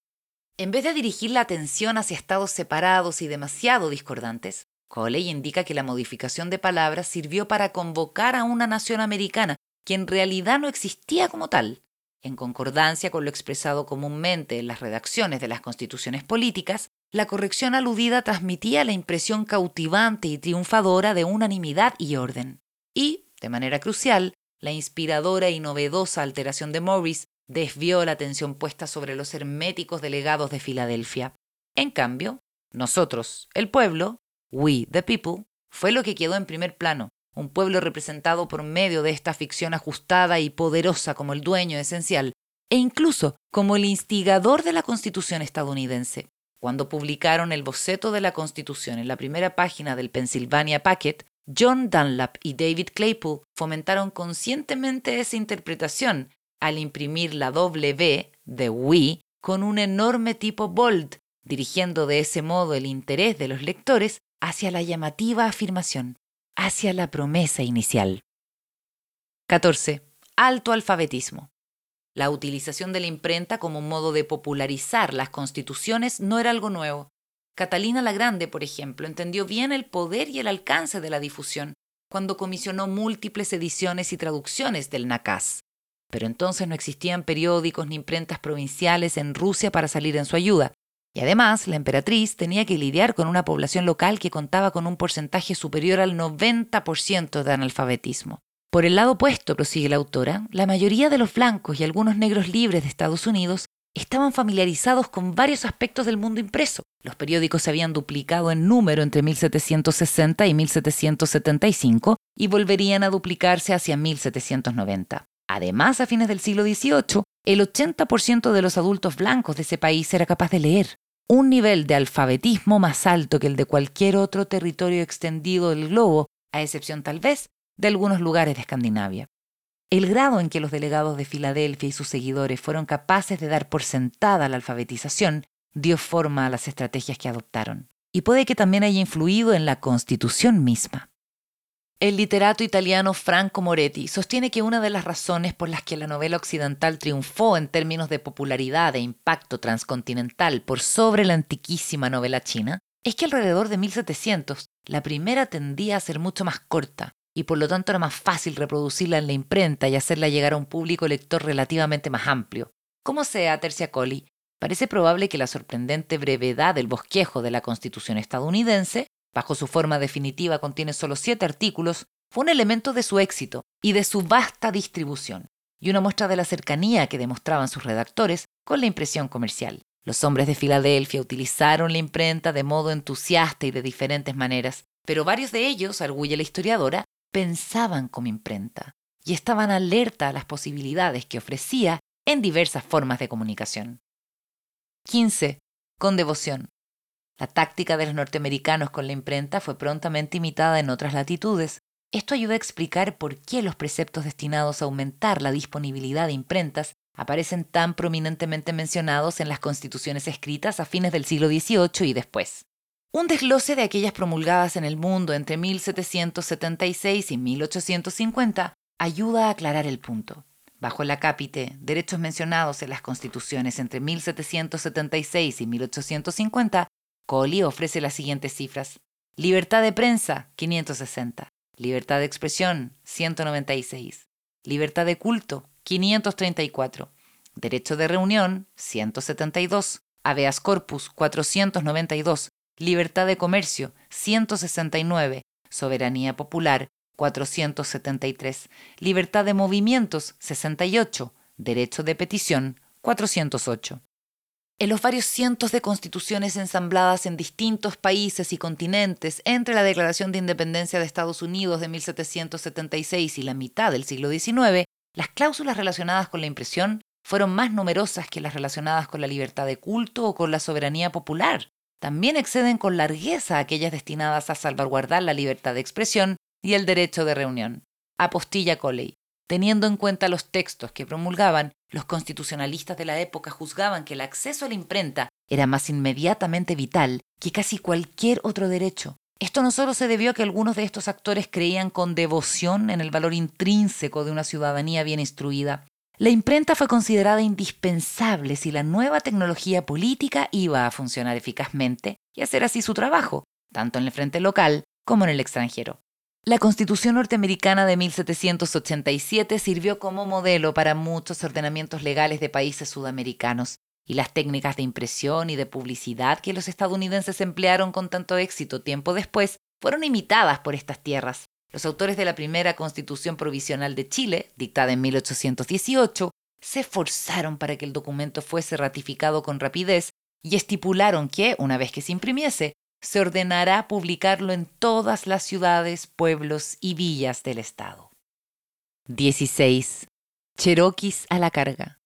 En vez de dirigir la atención hacia estados separados y demasiado discordantes, Coley indica que la modificación de palabras sirvió para convocar a una nación americana que en realidad no existía como tal. En concordancia con lo expresado comúnmente en las redacciones de las constituciones políticas, la corrección aludida transmitía la impresión cautivante y triunfadora de unanimidad y orden. Y, de manera crucial, la inspiradora y novedosa alteración de Morris desvió la atención puesta sobre los herméticos delegados de Filadelfia. En cambio, nosotros, el pueblo, We the People, fue lo que quedó en primer plano, un pueblo representado por medio de esta ficción ajustada y poderosa como el dueño esencial, e incluso como el instigador de la Constitución estadounidense. Cuando publicaron el boceto de la Constitución en la primera página del Pennsylvania Packet, John Dunlap y David Claypool fomentaron conscientemente esa interpretación al imprimir la W de We con un enorme tipo bold, dirigiendo de ese modo el interés de los lectores hacia la llamativa afirmación, hacia la promesa inicial. 14. Alto alfabetismo. La utilización de la imprenta como modo de popularizar las constituciones no era algo nuevo. Catalina la Grande, por ejemplo, entendió bien el poder y el alcance de la difusión cuando comisionó múltiples ediciones y traducciones del Nakaz. Pero entonces no existían periódicos ni imprentas provinciales en Rusia para salir en su ayuda, y además, la emperatriz tenía que lidiar con una población local que contaba con un porcentaje superior al 90% de analfabetismo. Por el lado opuesto, prosigue la autora, la mayoría de los blancos y algunos negros libres de Estados Unidos estaban familiarizados con varios aspectos del mundo impreso. Los periódicos se habían duplicado en número entre 1760 y 1775 y volverían a duplicarse hacia 1790. Además, a fines del siglo XVIII, el 80% de los adultos blancos de ese país era capaz de leer un nivel de alfabetismo más alto que el de cualquier otro territorio extendido del globo, a excepción tal vez de algunos lugares de Escandinavia. El grado en que los delegados de Filadelfia y sus seguidores fueron capaces de dar por sentada la alfabetización dio forma a las estrategias que adoptaron, y puede que también haya influido en la constitución misma. El literato italiano Franco Moretti sostiene que una de las razones por las que la novela occidental triunfó en términos de popularidad e impacto transcontinental por sobre la antiquísima novela china es que alrededor de 1700 la primera tendía a ser mucho más corta y por lo tanto era más fácil reproducirla en la imprenta y hacerla llegar a un público lector relativamente más amplio. Como sea, Tercia Colli, parece probable que la sorprendente brevedad del bosquejo de la Constitución estadounidense bajo su forma definitiva contiene solo siete artículos, fue un elemento de su éxito y de su vasta distribución, y una muestra de la cercanía que demostraban sus redactores con la impresión comercial. Los hombres de Filadelfia utilizaron la imprenta de modo entusiasta y de diferentes maneras, pero varios de ellos, arguye la historiadora, pensaban como imprenta y estaban alerta a las posibilidades que ofrecía en diversas formas de comunicación. 15. Con devoción. La táctica de los norteamericanos con la imprenta fue prontamente imitada en otras latitudes. Esto ayuda a explicar por qué los preceptos destinados a aumentar la disponibilidad de imprentas aparecen tan prominentemente mencionados en las constituciones escritas a fines del siglo XVIII y después. Un desglose de aquellas promulgadas en el mundo entre 1776 y 1850 ayuda a aclarar el punto. Bajo el acápite derechos mencionados en las constituciones entre 1776 y 1850, Colley ofrece las siguientes cifras. Libertad de prensa, 560. Libertad de expresión, 196. Libertad de culto, 534. Derecho de reunión, 172. Habeas corpus, 492. Libertad de comercio, 169. Soberanía popular, 473. Libertad de movimientos, 68. Derecho de petición, 408. En los varios cientos de constituciones ensambladas en distintos países y continentes entre la Declaración de Independencia de Estados Unidos de 1776 y la mitad del siglo XIX, las cláusulas relacionadas con la impresión fueron más numerosas que las relacionadas con la libertad de culto o con la soberanía popular. También exceden con largueza aquellas destinadas a salvaguardar la libertad de expresión y el derecho de reunión. Apostilla Coley. Teniendo en cuenta los textos que promulgaban, los constitucionalistas de la época juzgaban que el acceso a la imprenta era más inmediatamente vital que casi cualquier otro derecho. Esto no solo se debió a que algunos de estos actores creían con devoción en el valor intrínseco de una ciudadanía bien instruida. La imprenta fue considerada indispensable si la nueva tecnología política iba a funcionar eficazmente y hacer así su trabajo, tanto en el frente local como en el extranjero. La Constitución norteamericana de 1787 sirvió como modelo para muchos ordenamientos legales de países sudamericanos, y las técnicas de impresión y de publicidad que los estadounidenses emplearon con tanto éxito tiempo después fueron imitadas por estas tierras. Los autores de la primera Constitución Provisional de Chile, dictada en 1818, se esforzaron para que el documento fuese ratificado con rapidez y estipularon que, una vez que se imprimiese, se ordenará publicarlo en todas las ciudades, pueblos y villas del estado. 16. Cherokees a la carga.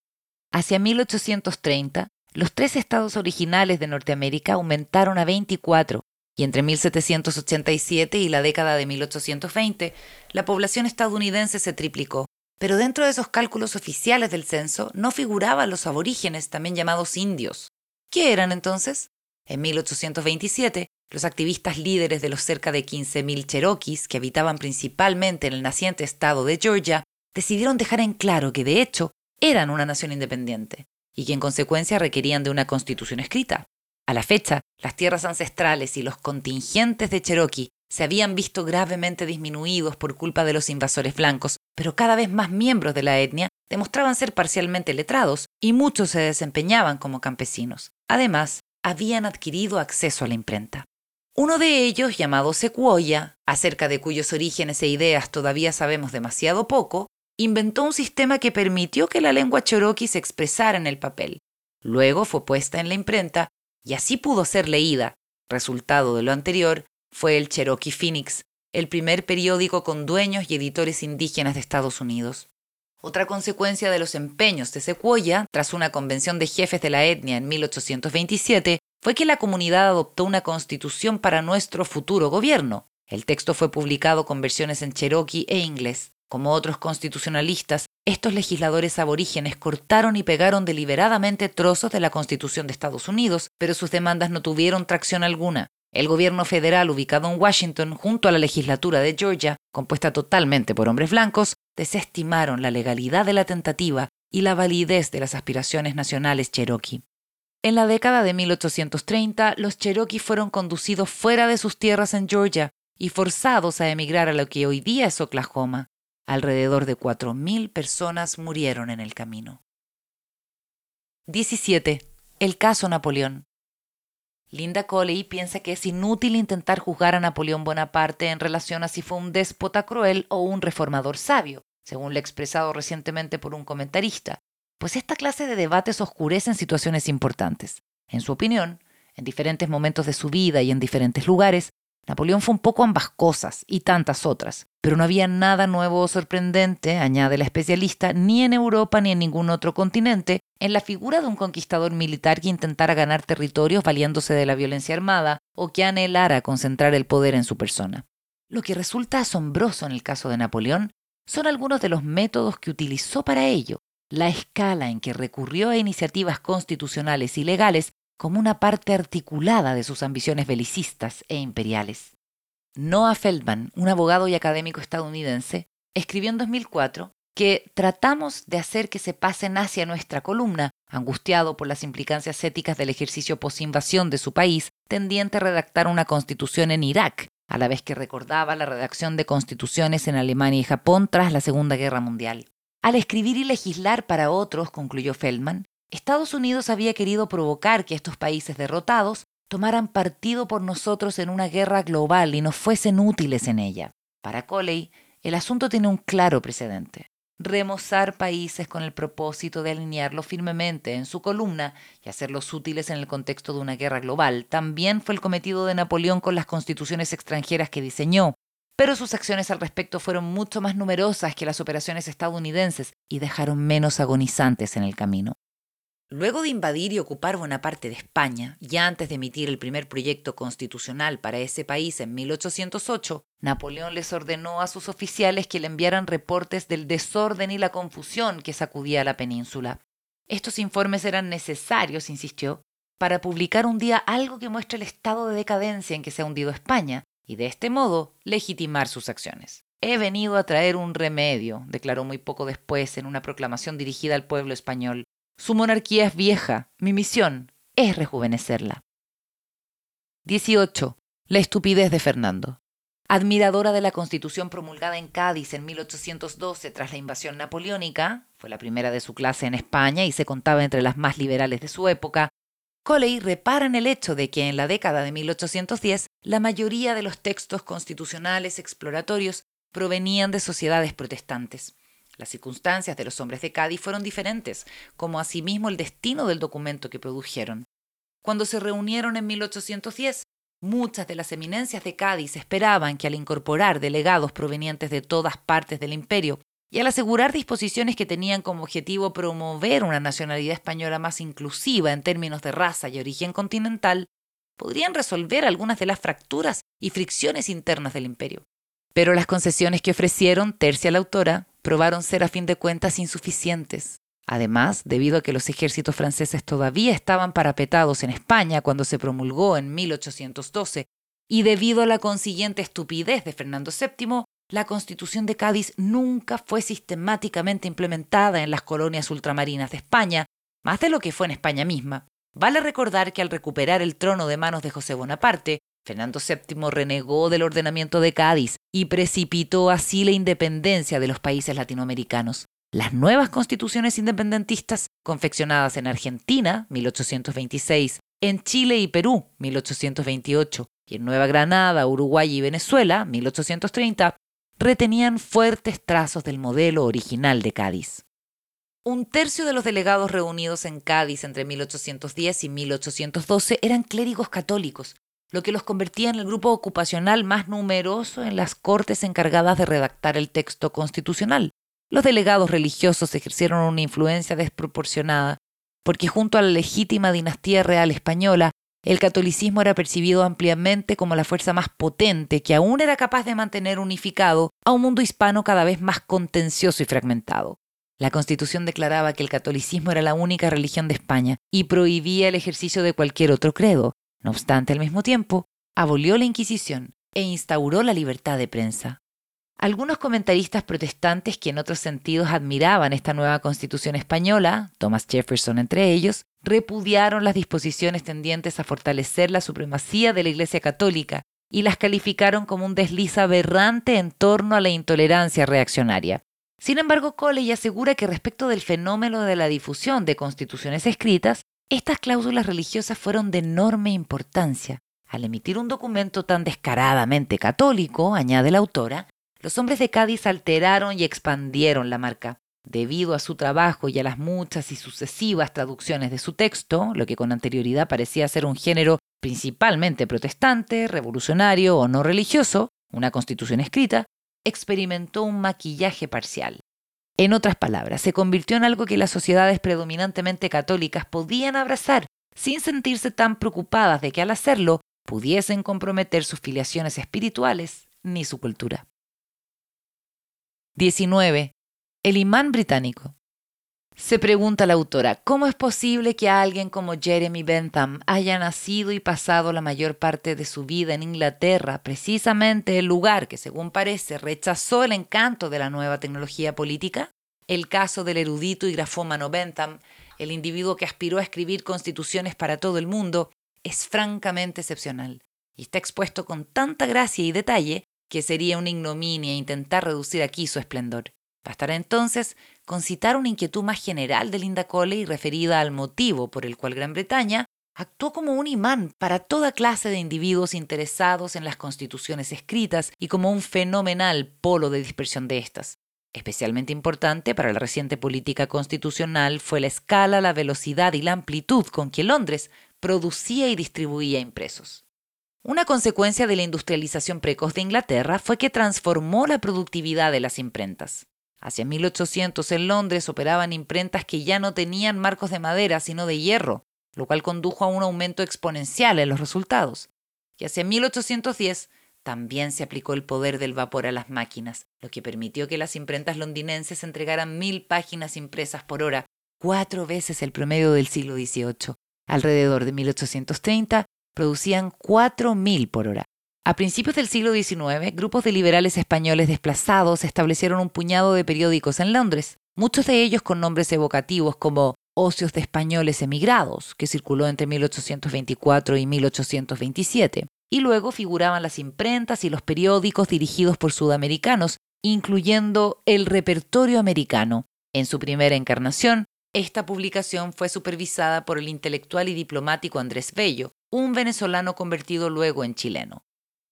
Hacia 1830, los tres estados originales de Norteamérica aumentaron a 24 y entre 1787 y la década de 1820, la población estadounidense se triplicó. Pero dentro de esos cálculos oficiales del censo no figuraban los aborígenes, también llamados indios. ¿Qué eran entonces? En 1827, los activistas líderes de los cerca de 15.000 cherokees que habitaban principalmente en el naciente estado de Georgia decidieron dejar en claro que de hecho eran una nación independiente y que en consecuencia requerían de una constitución escrita. A la fecha, las tierras ancestrales y los contingentes de Cherokee se habían visto gravemente disminuidos por culpa de los invasores blancos, pero cada vez más miembros de la etnia demostraban ser parcialmente letrados y muchos se desempeñaban como campesinos. Además, habían adquirido acceso a la imprenta. Uno de ellos, llamado Sequoia, acerca de cuyos orígenes e ideas todavía sabemos demasiado poco, inventó un sistema que permitió que la lengua cherokee se expresara en el papel. Luego fue puesta en la imprenta y así pudo ser leída. Resultado de lo anterior fue el Cherokee Phoenix, el primer periódico con dueños y editores indígenas de Estados Unidos. Otra consecuencia de los empeños de Sequoia, tras una convención de jefes de la etnia en 1827, fue que la comunidad adoptó una constitución para nuestro futuro gobierno. El texto fue publicado con versiones en cherokee e inglés. Como otros constitucionalistas, estos legisladores aborígenes cortaron y pegaron deliberadamente trozos de la Constitución de Estados Unidos, pero sus demandas no tuvieron tracción alguna. El gobierno federal ubicado en Washington, junto a la legislatura de Georgia, compuesta totalmente por hombres blancos, desestimaron la legalidad de la tentativa y la validez de las aspiraciones nacionales cherokee. En la década de 1830, los cherokee fueron conducidos fuera de sus tierras en Georgia y forzados a emigrar a lo que hoy día es Oklahoma. Alrededor de 4.000 personas murieron en el camino. 17. El caso Napoleón. Linda Coley piensa que es inútil intentar juzgar a Napoleón Bonaparte en relación a si fue un déspota cruel o un reformador sabio, según lo expresado recientemente por un comentarista, pues esta clase de debates oscurecen situaciones importantes. En su opinión, en diferentes momentos de su vida y en diferentes lugares, Napoleón fue un poco ambas cosas y tantas otras, pero no había nada nuevo o sorprendente, añade la especialista, ni en Europa ni en ningún otro continente, en la figura de un conquistador militar que intentara ganar territorios valiéndose de la violencia armada o que anhelara concentrar el poder en su persona. Lo que resulta asombroso en el caso de Napoleón son algunos de los métodos que utilizó para ello, la escala en que recurrió a iniciativas constitucionales y legales como una parte articulada de sus ambiciones belicistas e imperiales. Noah Feldman, un abogado y académico estadounidense, escribió en 2004 que tratamos de hacer que se pasen hacia nuestra columna, angustiado por las implicancias éticas del ejercicio posinvasión de su país, tendiente a redactar una constitución en Irak, a la vez que recordaba la redacción de constituciones en Alemania y Japón tras la Segunda Guerra Mundial. Al escribir y legislar para otros, concluyó Feldman, Estados Unidos había querido provocar que estos países derrotados tomaran partido por nosotros en una guerra global y nos fuesen útiles en ella. Para Coley, el asunto tiene un claro precedente remozar países con el propósito de alinearlos firmemente en su columna y hacerlos útiles en el contexto de una guerra global. También fue el cometido de Napoleón con las constituciones extranjeras que diseñó, pero sus acciones al respecto fueron mucho más numerosas que las operaciones estadounidenses y dejaron menos agonizantes en el camino. Luego de invadir y ocupar buena parte de España, ya antes de emitir el primer proyecto constitucional para ese país en 1808, Napoleón les ordenó a sus oficiales que le enviaran reportes del desorden y la confusión que sacudía la península. Estos informes eran necesarios, insistió, para publicar un día algo que muestre el estado de decadencia en que se ha hundido España y de este modo legitimar sus acciones. He venido a traer un remedio, declaró muy poco después en una proclamación dirigida al pueblo español, su monarquía es vieja. Mi misión es rejuvenecerla. 18. La estupidez de Fernando. Admiradora de la constitución promulgada en Cádiz en 1812 tras la invasión napoleónica, fue la primera de su clase en España y se contaba entre las más liberales de su época, Coley repara en el hecho de que en la década de 1810 la mayoría de los textos constitucionales exploratorios provenían de sociedades protestantes. Las circunstancias de los hombres de Cádiz fueron diferentes, como asimismo el destino del documento que produjeron. Cuando se reunieron en 1810, muchas de las eminencias de Cádiz esperaban que al incorporar delegados provenientes de todas partes del imperio y al asegurar disposiciones que tenían como objetivo promover una nacionalidad española más inclusiva en términos de raza y origen continental, podrían resolver algunas de las fracturas y fricciones internas del imperio. Pero las concesiones que ofrecieron, tercia la autora, probaron ser a fin de cuentas insuficientes. Además, debido a que los ejércitos franceses todavía estaban parapetados en España cuando se promulgó en 1812, y debido a la consiguiente estupidez de Fernando VII, la Constitución de Cádiz nunca fue sistemáticamente implementada en las colonias ultramarinas de España, más de lo que fue en España misma. Vale recordar que al recuperar el trono de manos de José Bonaparte, Fernando VII renegó del ordenamiento de Cádiz y precipitó así la independencia de los países latinoamericanos. Las nuevas constituciones independentistas, confeccionadas en Argentina, 1826, en Chile y Perú, 1828, y en Nueva Granada, Uruguay y Venezuela, 1830, retenían fuertes trazos del modelo original de Cádiz. Un tercio de los delegados reunidos en Cádiz entre 1810 y 1812 eran clérigos católicos, lo que los convertía en el grupo ocupacional más numeroso en las cortes encargadas de redactar el texto constitucional. Los delegados religiosos ejercieron una influencia desproporcionada, porque junto a la legítima dinastía real española, el catolicismo era percibido ampliamente como la fuerza más potente que aún era capaz de mantener unificado a un mundo hispano cada vez más contencioso y fragmentado. La Constitución declaraba que el catolicismo era la única religión de España y prohibía el ejercicio de cualquier otro credo, no obstante, al mismo tiempo, abolió la Inquisición e instauró la libertad de prensa. Algunos comentaristas protestantes que en otros sentidos admiraban esta nueva constitución española, Thomas Jefferson entre ellos, repudiaron las disposiciones tendientes a fortalecer la supremacía de la Iglesia Católica y las calificaron como un desliz aberrante en torno a la intolerancia reaccionaria. Sin embargo, Coley asegura que respecto del fenómeno de la difusión de constituciones escritas, estas cláusulas religiosas fueron de enorme importancia. Al emitir un documento tan descaradamente católico, añade la autora, los hombres de Cádiz alteraron y expandieron la marca. Debido a su trabajo y a las muchas y sucesivas traducciones de su texto, lo que con anterioridad parecía ser un género principalmente protestante, revolucionario o no religioso, una constitución escrita, experimentó un maquillaje parcial. En otras palabras, se convirtió en algo que las sociedades predominantemente católicas podían abrazar sin sentirse tan preocupadas de que al hacerlo pudiesen comprometer sus filiaciones espirituales ni su cultura. 19. El imán británico. Se pregunta la autora, ¿cómo es posible que alguien como Jeremy Bentham haya nacido y pasado la mayor parte de su vida en Inglaterra, precisamente el lugar que, según parece, rechazó el encanto de la nueva tecnología política? el caso del erudito y grafómano Bentham, el individuo que aspiró a escribir constituciones para todo el mundo, es francamente excepcional y está expuesto con tanta gracia y detalle que sería una ignominia intentar reducir aquí su esplendor. Bastará entonces con citar una inquietud más general de Linda Coley referida al motivo por el cual Gran Bretaña actuó como un imán para toda clase de individuos interesados en las constituciones escritas y como un fenomenal polo de dispersión de estas. Especialmente importante para la reciente política constitucional fue la escala, la velocidad y la amplitud con que Londres producía y distribuía impresos. Una consecuencia de la industrialización precoz de Inglaterra fue que transformó la productividad de las imprentas. Hacia 1800 en Londres operaban imprentas que ya no tenían marcos de madera, sino de hierro, lo cual condujo a un aumento exponencial en los resultados. Y hacia 1810 también se aplicó el poder del vapor a las máquinas, lo que permitió que las imprentas londinenses entregaran mil páginas impresas por hora, cuatro veces el promedio del siglo XVIII. Alrededor de 1830 producían 4.000 por hora. A principios del siglo XIX, grupos de liberales españoles desplazados establecieron un puñado de periódicos en Londres, muchos de ellos con nombres evocativos como Ocios de Españoles Emigrados, que circuló entre 1824 y 1827, y luego figuraban las imprentas y los periódicos dirigidos por sudamericanos, incluyendo el Repertorio Americano. En su primera encarnación, esta publicación fue supervisada por el intelectual y diplomático Andrés Bello, un venezolano convertido luego en chileno.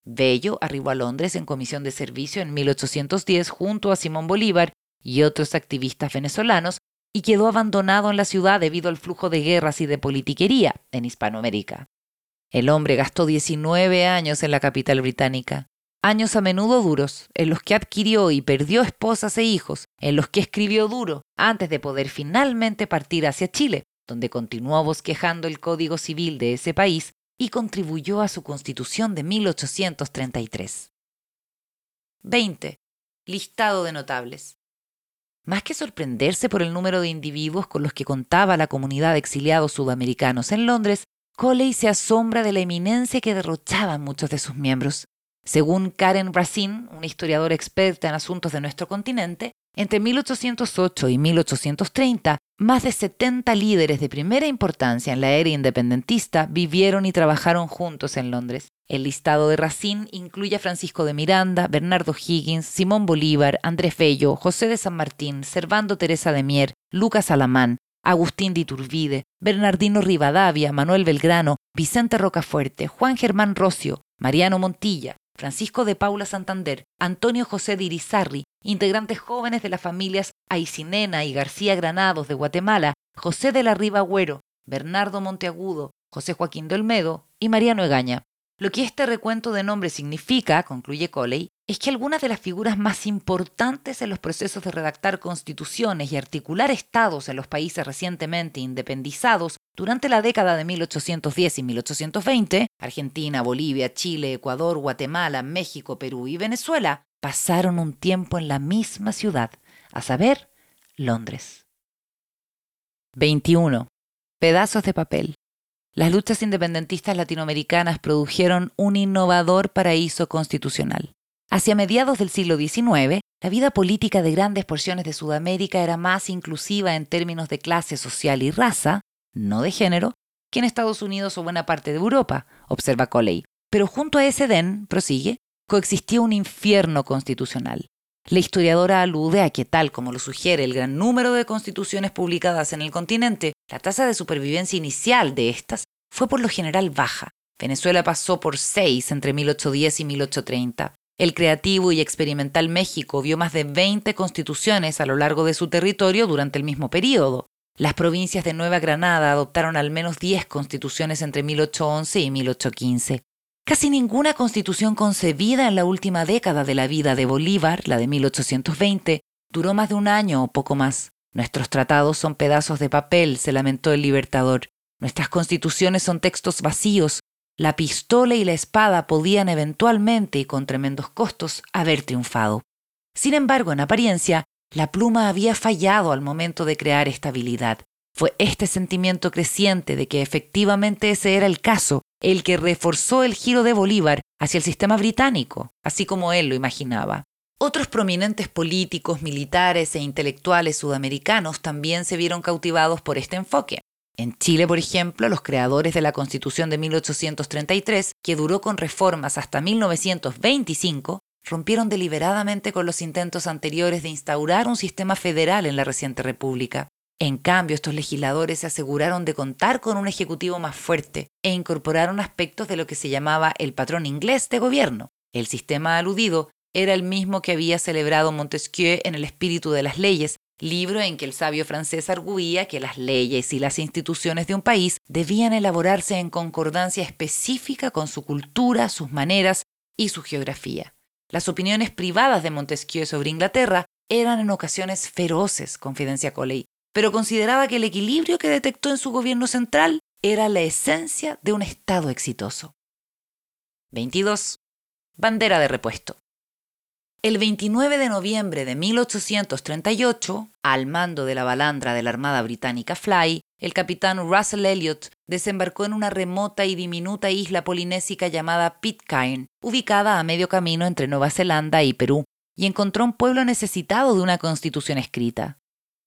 Bello arribó a Londres en comisión de servicio en 1810 junto a Simón Bolívar y otros activistas venezolanos y quedó abandonado en la ciudad debido al flujo de guerras y de politiquería en Hispanoamérica. El hombre gastó 19 años en la capital británica, años a menudo duros, en los que adquirió y perdió esposas e hijos, en los que escribió duro, antes de poder finalmente partir hacia Chile, donde continuó bosquejando el Código Civil de ese país y contribuyó a su constitución de 1833. 20. Listado de notables. Más que sorprenderse por el número de individuos con los que contaba la comunidad de exiliados sudamericanos en Londres, Coley se asombra de la eminencia que derrochaban muchos de sus miembros. Según Karen Racine, una historiadora experta en asuntos de nuestro continente, entre 1808 y 1830, más de 70 líderes de primera importancia en la era independentista vivieron y trabajaron juntos en Londres. El listado de Racine incluye a Francisco de Miranda, Bernardo Higgins, Simón Bolívar, Andrés Bello, José de San Martín, Servando Teresa de Mier, Lucas Alamán, Agustín de Iturbide, Bernardino Rivadavia, Manuel Belgrano, Vicente Rocafuerte, Juan Germán Rocio, Mariano Montilla, Francisco de Paula Santander, Antonio José de Irizarri, integrantes jóvenes de las familias Aicinena y García Granados de Guatemala, José de la Riva Agüero, Bernardo Monteagudo, José Joaquín de Olmedo y Mariano Egaña. Lo que este recuento de nombres significa, concluye Coley, es que algunas de las figuras más importantes en los procesos de redactar constituciones y articular estados en los países recientemente independizados durante la década de 1810 y 1820, Argentina, Bolivia, Chile, Ecuador, Guatemala, México, Perú y Venezuela, pasaron un tiempo en la misma ciudad, a saber, Londres. 21. Pedazos de papel. Las luchas independentistas latinoamericanas produjeron un innovador paraíso constitucional. Hacia mediados del siglo XIX, la vida política de grandes porciones de Sudamérica era más inclusiva en términos de clase social y raza, no de género, que en Estados Unidos o buena parte de Europa, observa Coley. Pero junto a ese den, prosigue, coexistía un infierno constitucional. La historiadora alude a que, tal como lo sugiere el gran número de constituciones publicadas en el continente, la tasa de supervivencia inicial de estas fue por lo general baja. Venezuela pasó por seis entre 1810 y 1830. El creativo y experimental México vio más de 20 constituciones a lo largo de su territorio durante el mismo periodo. Las provincias de Nueva Granada adoptaron al menos 10 constituciones entre 1811 y 1815. Casi ninguna constitución concebida en la última década de la vida de Bolívar, la de 1820, duró más de un año o poco más. Nuestros tratados son pedazos de papel, se lamentó el libertador. Nuestras constituciones son textos vacíos. La pistola y la espada podían eventualmente y con tremendos costos haber triunfado. Sin embargo, en apariencia, la pluma había fallado al momento de crear estabilidad. Fue este sentimiento creciente de que efectivamente ese era el caso el que reforzó el giro de Bolívar hacia el sistema británico, así como él lo imaginaba. Otros prominentes políticos, militares e intelectuales sudamericanos también se vieron cautivados por este enfoque. En Chile, por ejemplo, los creadores de la Constitución de 1833, que duró con reformas hasta 1925, rompieron deliberadamente con los intentos anteriores de instaurar un sistema federal en la reciente República. En cambio, estos legisladores se aseguraron de contar con un ejecutivo más fuerte e incorporaron aspectos de lo que se llamaba el patrón inglés de gobierno. El sistema aludido era el mismo que había celebrado Montesquieu en El espíritu de las leyes, libro en que el sabio francés arguía que las leyes y las instituciones de un país debían elaborarse en concordancia específica con su cultura, sus maneras y su geografía. Las opiniones privadas de Montesquieu sobre Inglaterra eran en ocasiones feroces, confidencia Coley, pero consideraba que el equilibrio que detectó en su gobierno central era la esencia de un Estado exitoso. 22. Bandera de repuesto. El 29 de noviembre de 1838, al mando de la balandra de la Armada Británica Fly, el capitán Russell Elliot desembarcó en una remota y diminuta isla polinésica llamada Pitcairn, ubicada a medio camino entre Nueva Zelanda y Perú, y encontró un pueblo necesitado de una constitución escrita.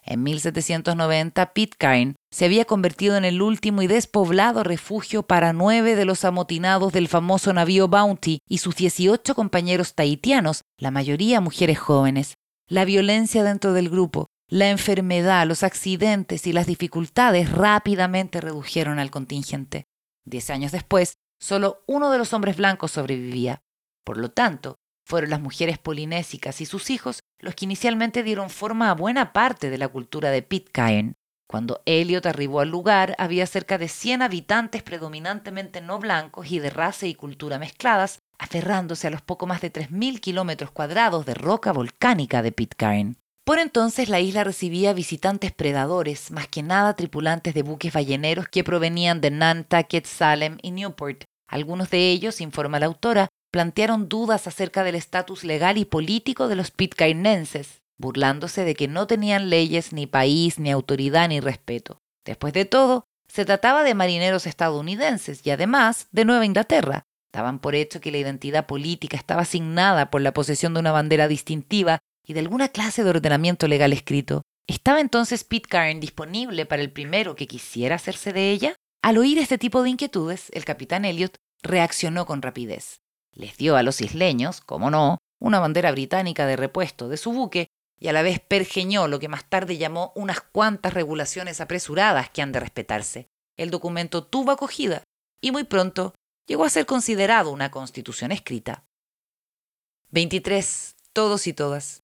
En 1790, Pitcairn se había convertido en el último y despoblado refugio para nueve de los amotinados del famoso navío Bounty y sus 18 compañeros tahitianos, la mayoría mujeres jóvenes. La violencia dentro del grupo, la enfermedad, los accidentes y las dificultades rápidamente redujeron al contingente. Diez años después, solo uno de los hombres blancos sobrevivía. Por lo tanto, fueron las mujeres polinésicas y sus hijos los que inicialmente dieron forma a buena parte de la cultura de Pitcairn. Cuando Elliot arribó al lugar, había cerca de 100 habitantes predominantemente no blancos y de raza y cultura mezcladas, aferrándose a los poco más de 3.000 kilómetros cuadrados de roca volcánica de Pitcairn. Por entonces la isla recibía visitantes predadores, más que nada tripulantes de buques balleneros que provenían de Nantucket, Salem y Newport. Algunos de ellos, informa la autora, plantearon dudas acerca del estatus legal y político de los pitcairnenses, burlándose de que no tenían leyes, ni país, ni autoridad, ni respeto. Después de todo, se trataba de marineros estadounidenses y además de Nueva Inglaterra. Daban por hecho que la identidad política estaba asignada por la posesión de una bandera distintiva y de alguna clase de ordenamiento legal escrito. ¿Estaba entonces Pitcairn disponible para el primero que quisiera hacerse de ella? Al oír este tipo de inquietudes, el capitán Elliot reaccionó con rapidez. Les dio a los isleños, como no, una bandera británica de repuesto de su buque y a la vez pergeñó lo que más tarde llamó unas cuantas regulaciones apresuradas que han de respetarse. El documento tuvo acogida y muy pronto llegó a ser considerado una constitución escrita. 23. Todos y todas.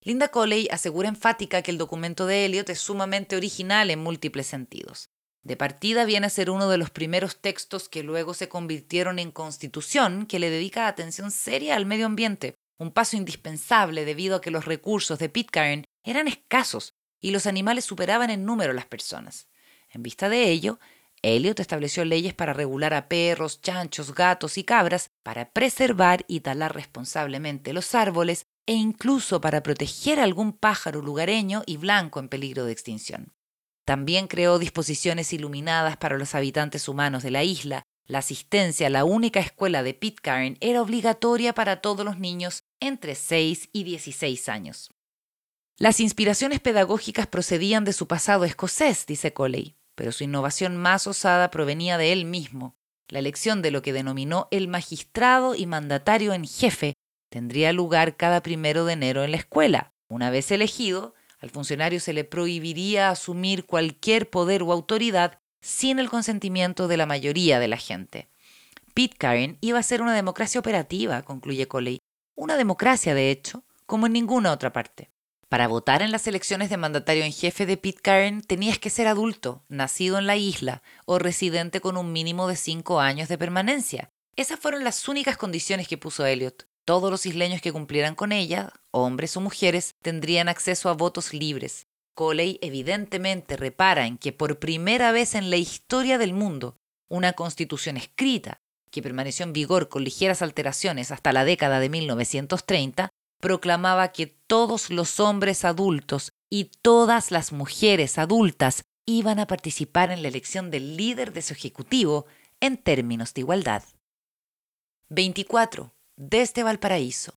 Linda Coley asegura enfática que el documento de Eliot es sumamente original en múltiples sentidos. De partida viene a ser uno de los primeros textos que luego se convirtieron en constitución que le dedica atención seria al medio ambiente, un paso indispensable debido a que los recursos de Pitcairn eran escasos y los animales superaban en número a las personas. En vista de ello, Eliot estableció leyes para regular a perros, chanchos, gatos y cabras, para preservar y talar responsablemente los árboles e incluso para proteger a algún pájaro lugareño y blanco en peligro de extinción. También creó disposiciones iluminadas para los habitantes humanos de la isla. La asistencia a la única escuela de Pitcairn era obligatoria para todos los niños entre 6 y 16 años. Las inspiraciones pedagógicas procedían de su pasado escocés, dice Coley, pero su innovación más osada provenía de él mismo. La elección de lo que denominó el magistrado y mandatario en jefe tendría lugar cada primero de enero en la escuela. Una vez elegido, al funcionario se le prohibiría asumir cualquier poder o autoridad sin el consentimiento de la mayoría de la gente. Pitcairn iba a ser una democracia operativa, concluye Coley. Una democracia, de hecho, como en ninguna otra parte. Para votar en las elecciones de mandatario en jefe de Pitcairn tenías que ser adulto, nacido en la isla o residente con un mínimo de cinco años de permanencia. Esas fueron las únicas condiciones que puso Elliot. Todos los isleños que cumplieran con ella, hombres o mujeres, tendrían acceso a votos libres. Coley evidentemente repara en que por primera vez en la historia del mundo, una constitución escrita, que permaneció en vigor con ligeras alteraciones hasta la década de 1930, proclamaba que todos los hombres adultos y todas las mujeres adultas iban a participar en la elección del líder de su ejecutivo en términos de igualdad. 24 desde Valparaíso.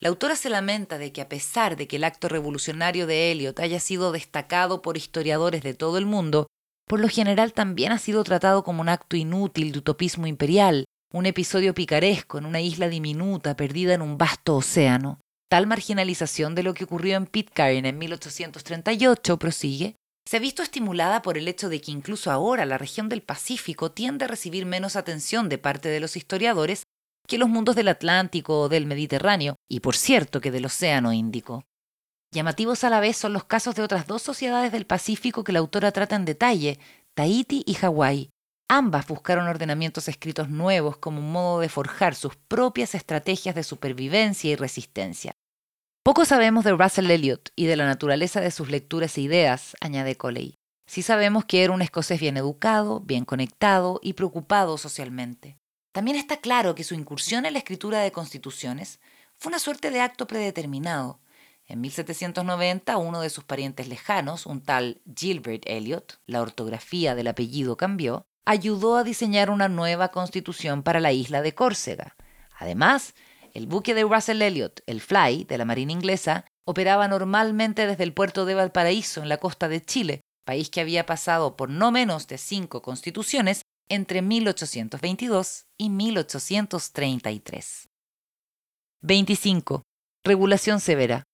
La autora se lamenta de que a pesar de que el acto revolucionario de Eliot haya sido destacado por historiadores de todo el mundo, por lo general también ha sido tratado como un acto inútil de utopismo imperial, un episodio picaresco en una isla diminuta perdida en un vasto océano. Tal marginalización de lo que ocurrió en Pitcairn en 1838, prosigue, se ha visto estimulada por el hecho de que incluso ahora la región del Pacífico tiende a recibir menos atención de parte de los historiadores que los mundos del Atlántico o del Mediterráneo, y por cierto que del Océano Índico. Llamativos a la vez son los casos de otras dos sociedades del Pacífico que la autora trata en detalle, Tahiti y Hawái. Ambas buscaron ordenamientos escritos nuevos como un modo de forjar sus propias estrategias de supervivencia y resistencia. Poco sabemos de Russell Elliot y de la naturaleza de sus lecturas e ideas, añade Coley. Sí sabemos que era un escocés bien educado, bien conectado y preocupado socialmente. También está claro que su incursión en la escritura de constituciones fue una suerte de acto predeterminado. En 1790, uno de sus parientes lejanos, un tal Gilbert Elliot, la ortografía del apellido cambió, ayudó a diseñar una nueva constitución para la isla de Córcega. Además, el buque de Russell Elliot, el Fly, de la Marina inglesa, operaba normalmente desde el puerto de Valparaíso, en la costa de Chile, país que había pasado por no menos de cinco constituciones entre 1822 y 1833. 25. Regulación severa.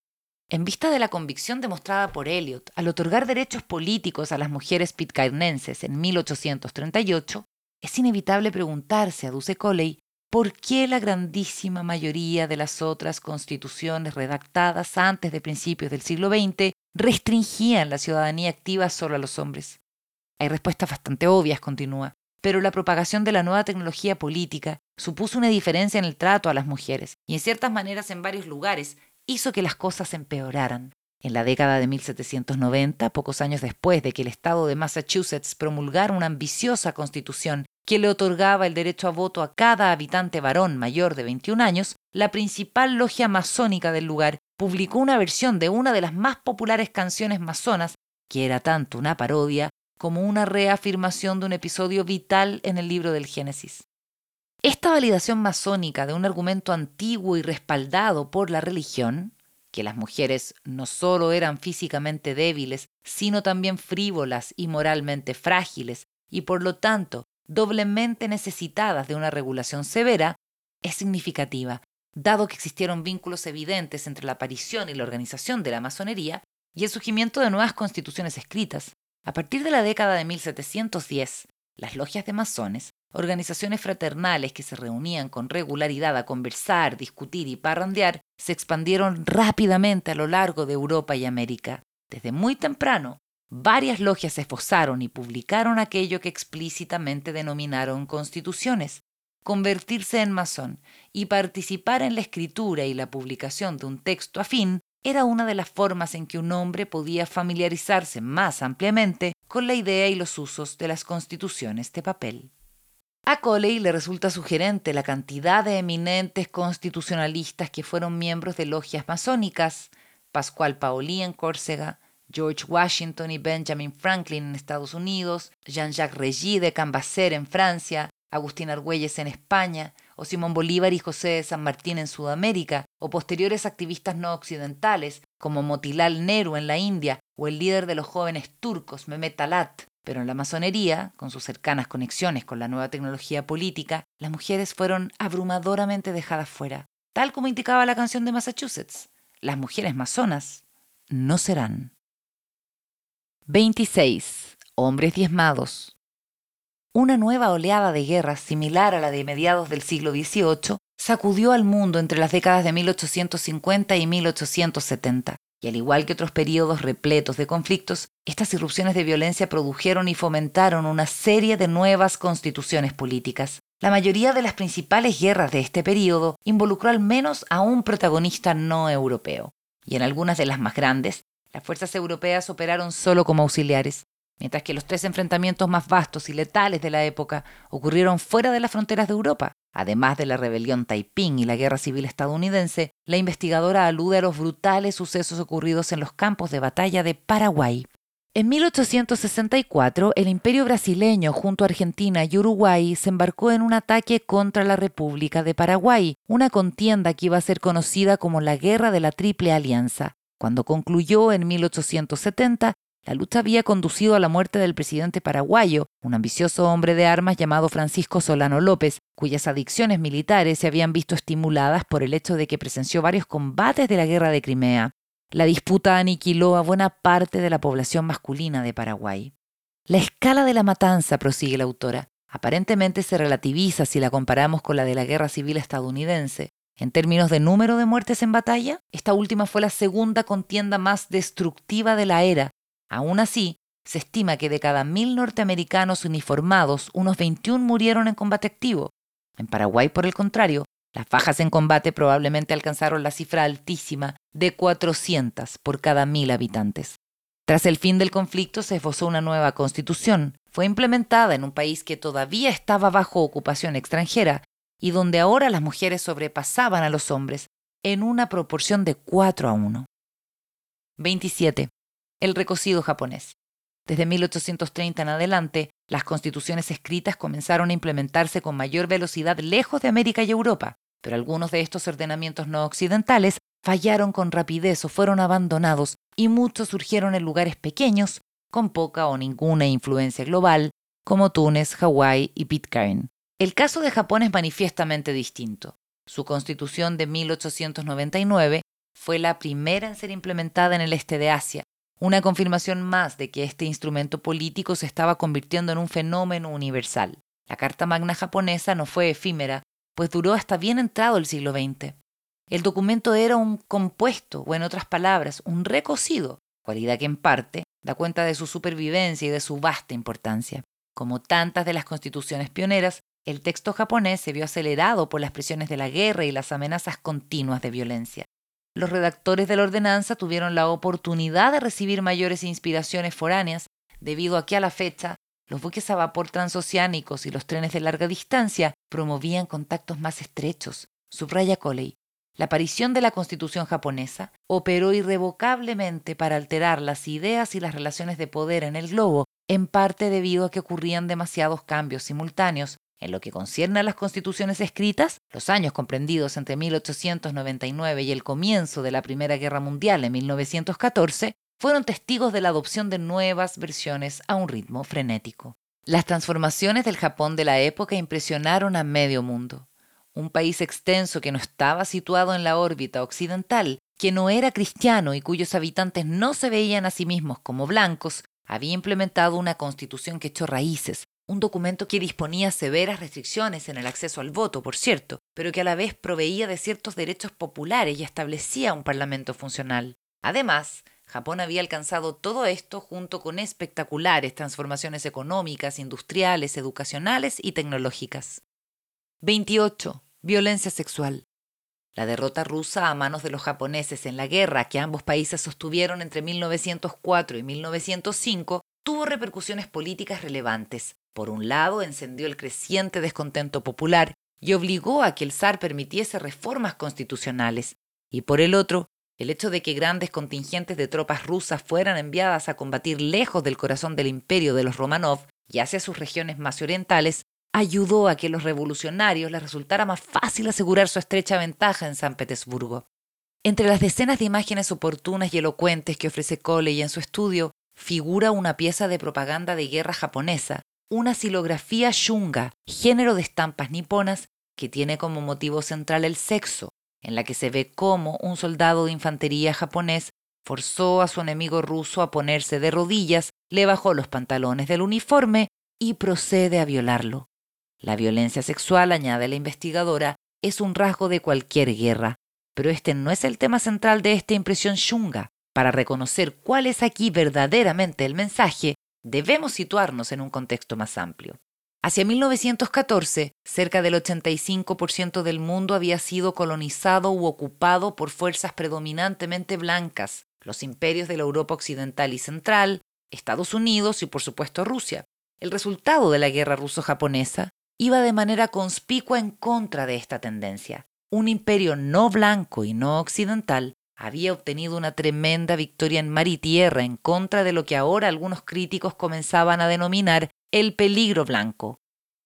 En vista de la convicción demostrada por Eliot al otorgar derechos políticos a las mujeres pitcairnenses en 1838, es inevitable preguntarse, aduce Coley, por qué la grandísima mayoría de las otras constituciones redactadas antes de principios del siglo XX restringían la ciudadanía activa solo a los hombres. Hay respuestas bastante obvias, continúa pero la propagación de la nueva tecnología política supuso una diferencia en el trato a las mujeres y en ciertas maneras en varios lugares hizo que las cosas empeoraran. En la década de 1790, pocos años después de que el estado de Massachusetts promulgara una ambiciosa constitución que le otorgaba el derecho a voto a cada habitante varón mayor de 21 años, la principal logia masónica del lugar publicó una versión de una de las más populares canciones masonas, que era tanto una parodia como una reafirmación de un episodio vital en el libro del Génesis. Esta validación masónica de un argumento antiguo y respaldado por la religión, que las mujeres no solo eran físicamente débiles, sino también frívolas y moralmente frágiles, y por lo tanto doblemente necesitadas de una regulación severa, es significativa, dado que existieron vínculos evidentes entre la aparición y la organización de la masonería y el surgimiento de nuevas constituciones escritas, a partir de la década de 1710, las logias de masones, organizaciones fraternales que se reunían con regularidad a conversar, discutir y parrandear, se expandieron rápidamente a lo largo de Europa y América. Desde muy temprano, varias logias se esforzaron y publicaron aquello que explícitamente denominaron constituciones. Convertirse en masón y participar en la escritura y la publicación de un texto afín era una de las formas en que un hombre podía familiarizarse más ampliamente con la idea y los usos de las constituciones de papel. A Coley le resulta sugerente la cantidad de eminentes constitucionalistas que fueron miembros de logias masónicas, Pascual Paoli en Córcega, George Washington y Benjamin Franklin en Estados Unidos, Jean-Jacques Regis de Cambacer en Francia, Agustín Argüelles en España, o Simón Bolívar y José de San Martín en Sudamérica, o posteriores activistas no occidentales, como Motilal Nehru en la India, o el líder de los jóvenes turcos, Mehmet Talat. Pero en la masonería, con sus cercanas conexiones con la nueva tecnología política, las mujeres fueron abrumadoramente dejadas fuera, tal como indicaba la canción de Massachusetts. Las mujeres masonas no serán. 26. Hombres diezmados. Una nueva oleada de guerras similar a la de mediados del siglo XVIII sacudió al mundo entre las décadas de 1850 y 1870. Y al igual que otros periodos repletos de conflictos, estas irrupciones de violencia produjeron y fomentaron una serie de nuevas constituciones políticas. La mayoría de las principales guerras de este periodo involucró al menos a un protagonista no europeo. Y en algunas de las más grandes, las fuerzas europeas operaron solo como auxiliares mientras que los tres enfrentamientos más vastos y letales de la época ocurrieron fuera de las fronteras de Europa. Además de la rebelión Taiping y la guerra civil estadounidense, la investigadora alude a los brutales sucesos ocurridos en los campos de batalla de Paraguay. En 1864, el imperio brasileño junto a Argentina y Uruguay se embarcó en un ataque contra la República de Paraguay, una contienda que iba a ser conocida como la Guerra de la Triple Alianza. Cuando concluyó en 1870, la lucha había conducido a la muerte del presidente paraguayo, un ambicioso hombre de armas llamado Francisco Solano López, cuyas adicciones militares se habían visto estimuladas por el hecho de que presenció varios combates de la Guerra de Crimea. La disputa aniquiló a buena parte de la población masculina de Paraguay. La escala de la matanza, prosigue la autora, aparentemente se relativiza si la comparamos con la de la Guerra Civil estadounidense. En términos de número de muertes en batalla, esta última fue la segunda contienda más destructiva de la era. Aún así, se estima que de cada mil norteamericanos uniformados, unos 21 murieron en combate activo. En Paraguay, por el contrario, las bajas en combate probablemente alcanzaron la cifra altísima de 400 por cada mil habitantes. Tras el fin del conflicto se esbozó una nueva constitución. Fue implementada en un país que todavía estaba bajo ocupación extranjera y donde ahora las mujeres sobrepasaban a los hombres en una proporción de 4 a 1. 27. El recocido japonés. Desde 1830 en adelante, las constituciones escritas comenzaron a implementarse con mayor velocidad lejos de América y Europa pero algunos de estos ordenamientos no occidentales fallaron con rapidez o fueron abandonados y muchos surgieron en lugares pequeños con poca o ninguna influencia global, como Túnez, Hawái y Pitcairn. El caso de Japón es manifiestamente distinto. Su constitución de 1899 fue la primera en ser implementada en el este de Asia, una confirmación más de que este instrumento político se estaba convirtiendo en un fenómeno universal. La Carta Magna japonesa no fue efímera, pues duró hasta bien entrado el siglo XX. El documento era un compuesto, o en otras palabras, un recocido, cualidad que en parte da cuenta de su supervivencia y de su vasta importancia. Como tantas de las constituciones pioneras, el texto japonés se vio acelerado por las presiones de la guerra y las amenazas continuas de violencia. Los redactores de la ordenanza tuvieron la oportunidad de recibir mayores inspiraciones foráneas, debido a que a la fecha los buques a vapor transoceánicos y los trenes de larga distancia promovían contactos más estrechos. Subraya Coley. La aparición de la Constitución japonesa operó irrevocablemente para alterar las ideas y las relaciones de poder en el globo, en parte debido a que ocurrían demasiados cambios simultáneos. En lo que concierne a las constituciones escritas, los años comprendidos entre 1899 y el comienzo de la Primera Guerra Mundial en 1914 fueron testigos de la adopción de nuevas versiones a un ritmo frenético. Las transformaciones del Japón de la época impresionaron a medio mundo. Un país extenso que no estaba situado en la órbita occidental, que no era cristiano y cuyos habitantes no se veían a sí mismos como blancos, había implementado una constitución que echó raíces, un documento que disponía severas restricciones en el acceso al voto, por cierto, pero que a la vez proveía de ciertos derechos populares y establecía un parlamento funcional. Además, Japón había alcanzado todo esto junto con espectaculares transformaciones económicas, industriales, educacionales y tecnológicas. 28. Violencia sexual. La derrota rusa a manos de los japoneses en la guerra que ambos países sostuvieron entre 1904 y 1905 tuvo repercusiones políticas relevantes. Por un lado, encendió el creciente descontento popular y obligó a que el zar permitiese reformas constitucionales, y por el otro, el hecho de que grandes contingentes de tropas rusas fueran enviadas a combatir lejos del corazón del imperio de los Romanov y hacia sus regiones más orientales ayudó a que los revolucionarios les resultara más fácil asegurar su estrecha ventaja en San Petersburgo. Entre las decenas de imágenes oportunas y elocuentes que ofrece Coley en su estudio, figura una pieza de propaganda de guerra japonesa, una silografía shunga, género de estampas niponas, que tiene como motivo central el sexo, en la que se ve cómo un soldado de infantería japonés forzó a su enemigo ruso a ponerse de rodillas, le bajó los pantalones del uniforme y procede a violarlo. La violencia sexual, añade la investigadora, es un rasgo de cualquier guerra, pero este no es el tema central de esta impresión shunga. Para reconocer cuál es aquí verdaderamente el mensaje, debemos situarnos en un contexto más amplio. Hacia 1914, cerca del 85% del mundo había sido colonizado u ocupado por fuerzas predominantemente blancas, los imperios de la Europa occidental y central, Estados Unidos y por supuesto Rusia. El resultado de la guerra ruso-japonesa iba de manera conspicua en contra de esta tendencia. Un imperio no blanco y no occidental había obtenido una tremenda victoria en mar y tierra en contra de lo que ahora algunos críticos comenzaban a denominar el peligro blanco.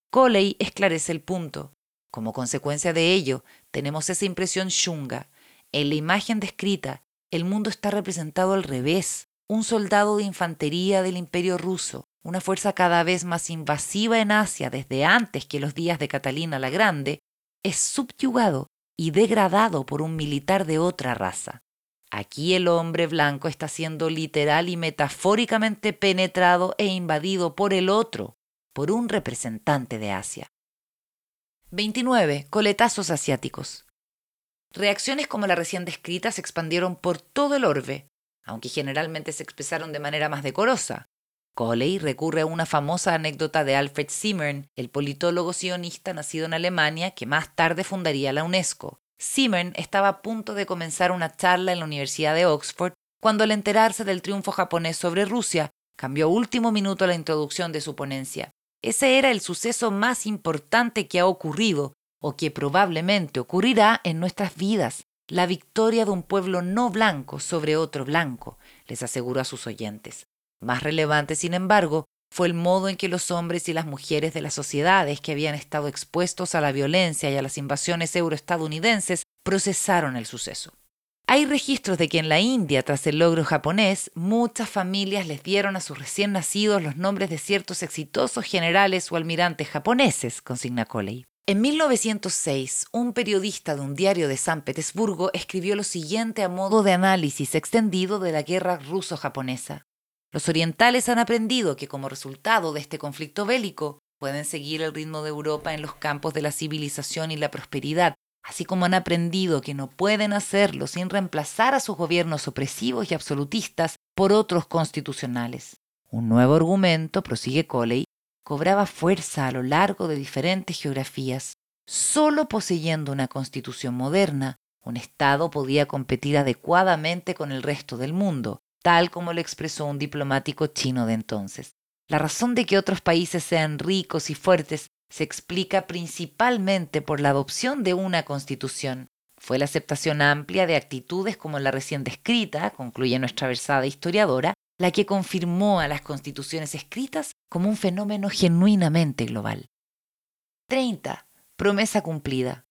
Coley esclarece el punto. Como consecuencia de ello, tenemos esa impresión shunga. En la imagen descrita, el mundo está representado al revés. Un soldado de infantería del imperio ruso, una fuerza cada vez más invasiva en Asia desde antes que los días de Catalina la Grande, es subyugado y degradado por un militar de otra raza. Aquí el hombre blanco está siendo literal y metafóricamente penetrado e invadido por el otro, por un representante de Asia. 29. Coletazos asiáticos. Reacciones como la recién descrita se expandieron por todo el orbe, aunque generalmente se expresaron de manera más decorosa. Coley recurre a una famosa anécdota de Alfred Zimmern, el politólogo sionista nacido en Alemania que más tarde fundaría la UNESCO. Zimmern estaba a punto de comenzar una charla en la Universidad de Oxford cuando al enterarse del triunfo japonés sobre Rusia, cambió último minuto la introducción de su ponencia. Ese era el suceso más importante que ha ocurrido o que probablemente ocurrirá en nuestras vidas, la victoria de un pueblo no blanco sobre otro blanco, les aseguró a sus oyentes. Más relevante, sin embargo, fue el modo en que los hombres y las mujeres de las sociedades que habían estado expuestos a la violencia y a las invasiones euroestadounidenses procesaron el suceso. Hay registros de que en la India, tras el logro japonés, muchas familias les dieron a sus recién nacidos los nombres de ciertos exitosos generales o almirantes japoneses, consigna Coley. En 1906, un periodista de un diario de San Petersburgo escribió lo siguiente a modo de análisis extendido de la guerra ruso-japonesa. Los orientales han aprendido que como resultado de este conflicto bélico pueden seguir el ritmo de Europa en los campos de la civilización y la prosperidad, así como han aprendido que no pueden hacerlo sin reemplazar a sus gobiernos opresivos y absolutistas por otros constitucionales. Un nuevo argumento, prosigue Coley, cobraba fuerza a lo largo de diferentes geografías. Solo poseyendo una constitución moderna, un Estado podía competir adecuadamente con el resto del mundo, tal como lo expresó un diplomático chino de entonces. La razón de que otros países sean ricos y fuertes se explica principalmente por la adopción de una constitución. Fue la aceptación amplia de actitudes como la recién descrita, concluye nuestra versada historiadora, la que confirmó a las constituciones escritas como un fenómeno genuinamente global. 30. Promesa cumplida.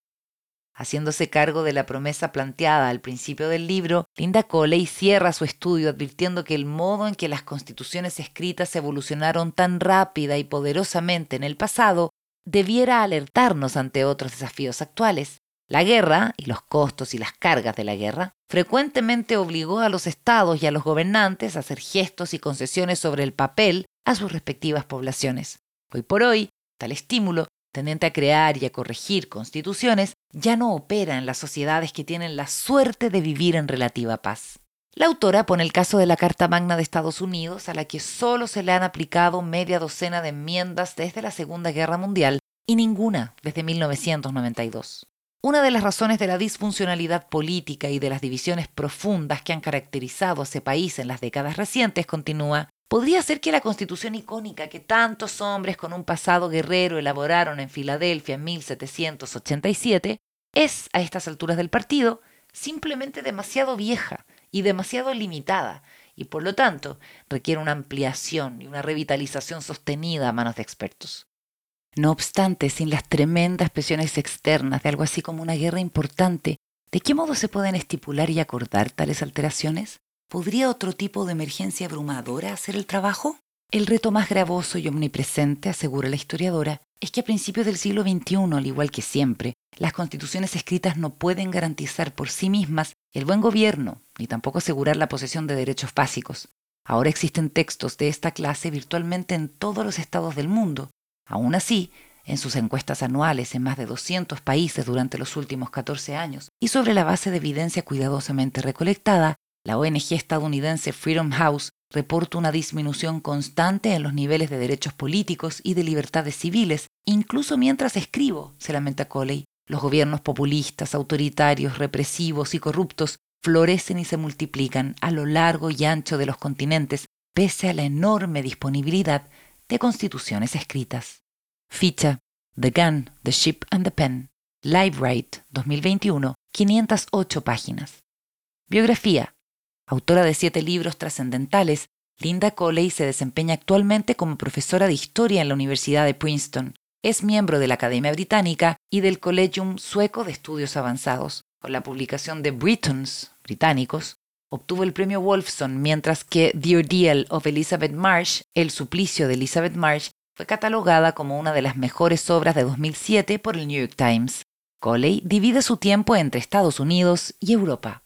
Haciéndose cargo de la promesa planteada al principio del libro, Linda Coley cierra su estudio advirtiendo que el modo en que las constituciones escritas evolucionaron tan rápida y poderosamente en el pasado debiera alertarnos ante otros desafíos actuales. La guerra, y los costos y las cargas de la guerra, frecuentemente obligó a los estados y a los gobernantes a hacer gestos y concesiones sobre el papel a sus respectivas poblaciones. Hoy por hoy, tal estímulo tendente a crear y a corregir constituciones, ya no opera en las sociedades que tienen la suerte de vivir en relativa paz. La autora pone el caso de la Carta Magna de Estados Unidos, a la que solo se le han aplicado media docena de enmiendas desde la Segunda Guerra Mundial y ninguna desde 1992. Una de las razones de la disfuncionalidad política y de las divisiones profundas que han caracterizado a ese país en las décadas recientes, continúa, Podría ser que la constitución icónica que tantos hombres con un pasado guerrero elaboraron en Filadelfia en 1787 es, a estas alturas del partido, simplemente demasiado vieja y demasiado limitada, y por lo tanto requiere una ampliación y una revitalización sostenida a manos de expertos. No obstante, sin las tremendas presiones externas de algo así como una guerra importante, ¿de qué modo se pueden estipular y acordar tales alteraciones? ¿Podría otro tipo de emergencia abrumadora hacer el trabajo? El reto más gravoso y omnipresente, asegura la historiadora, es que a principios del siglo XXI, al igual que siempre, las constituciones escritas no pueden garantizar por sí mismas el buen gobierno, ni tampoco asegurar la posesión de derechos básicos. Ahora existen textos de esta clase virtualmente en todos los estados del mundo. Aún así, en sus encuestas anuales en más de 200 países durante los últimos 14 años, y sobre la base de evidencia cuidadosamente recolectada, la ONG estadounidense Freedom House reporta una disminución constante en los niveles de derechos políticos y de libertades civiles, incluso mientras escribo, se lamenta Coley. Los gobiernos populistas, autoritarios, represivos y corruptos florecen y se multiplican a lo largo y ancho de los continentes, pese a la enorme disponibilidad de constituciones escritas. Ficha The Gun, The Ship and the Pen. Live 2021, 508 páginas. Biografía. Autora de siete libros trascendentales, Linda Coley se desempeña actualmente como profesora de historia en la Universidad de Princeton. Es miembro de la Academia Británica y del Collegium Sueco de Estudios Avanzados. Con la publicación de Britons, británicos, obtuvo el premio Wolfson, mientras que The Ordeal of Elizabeth Marsh, El suplicio de Elizabeth Marsh, fue catalogada como una de las mejores obras de 2007 por el New York Times. Coley divide su tiempo entre Estados Unidos y Europa.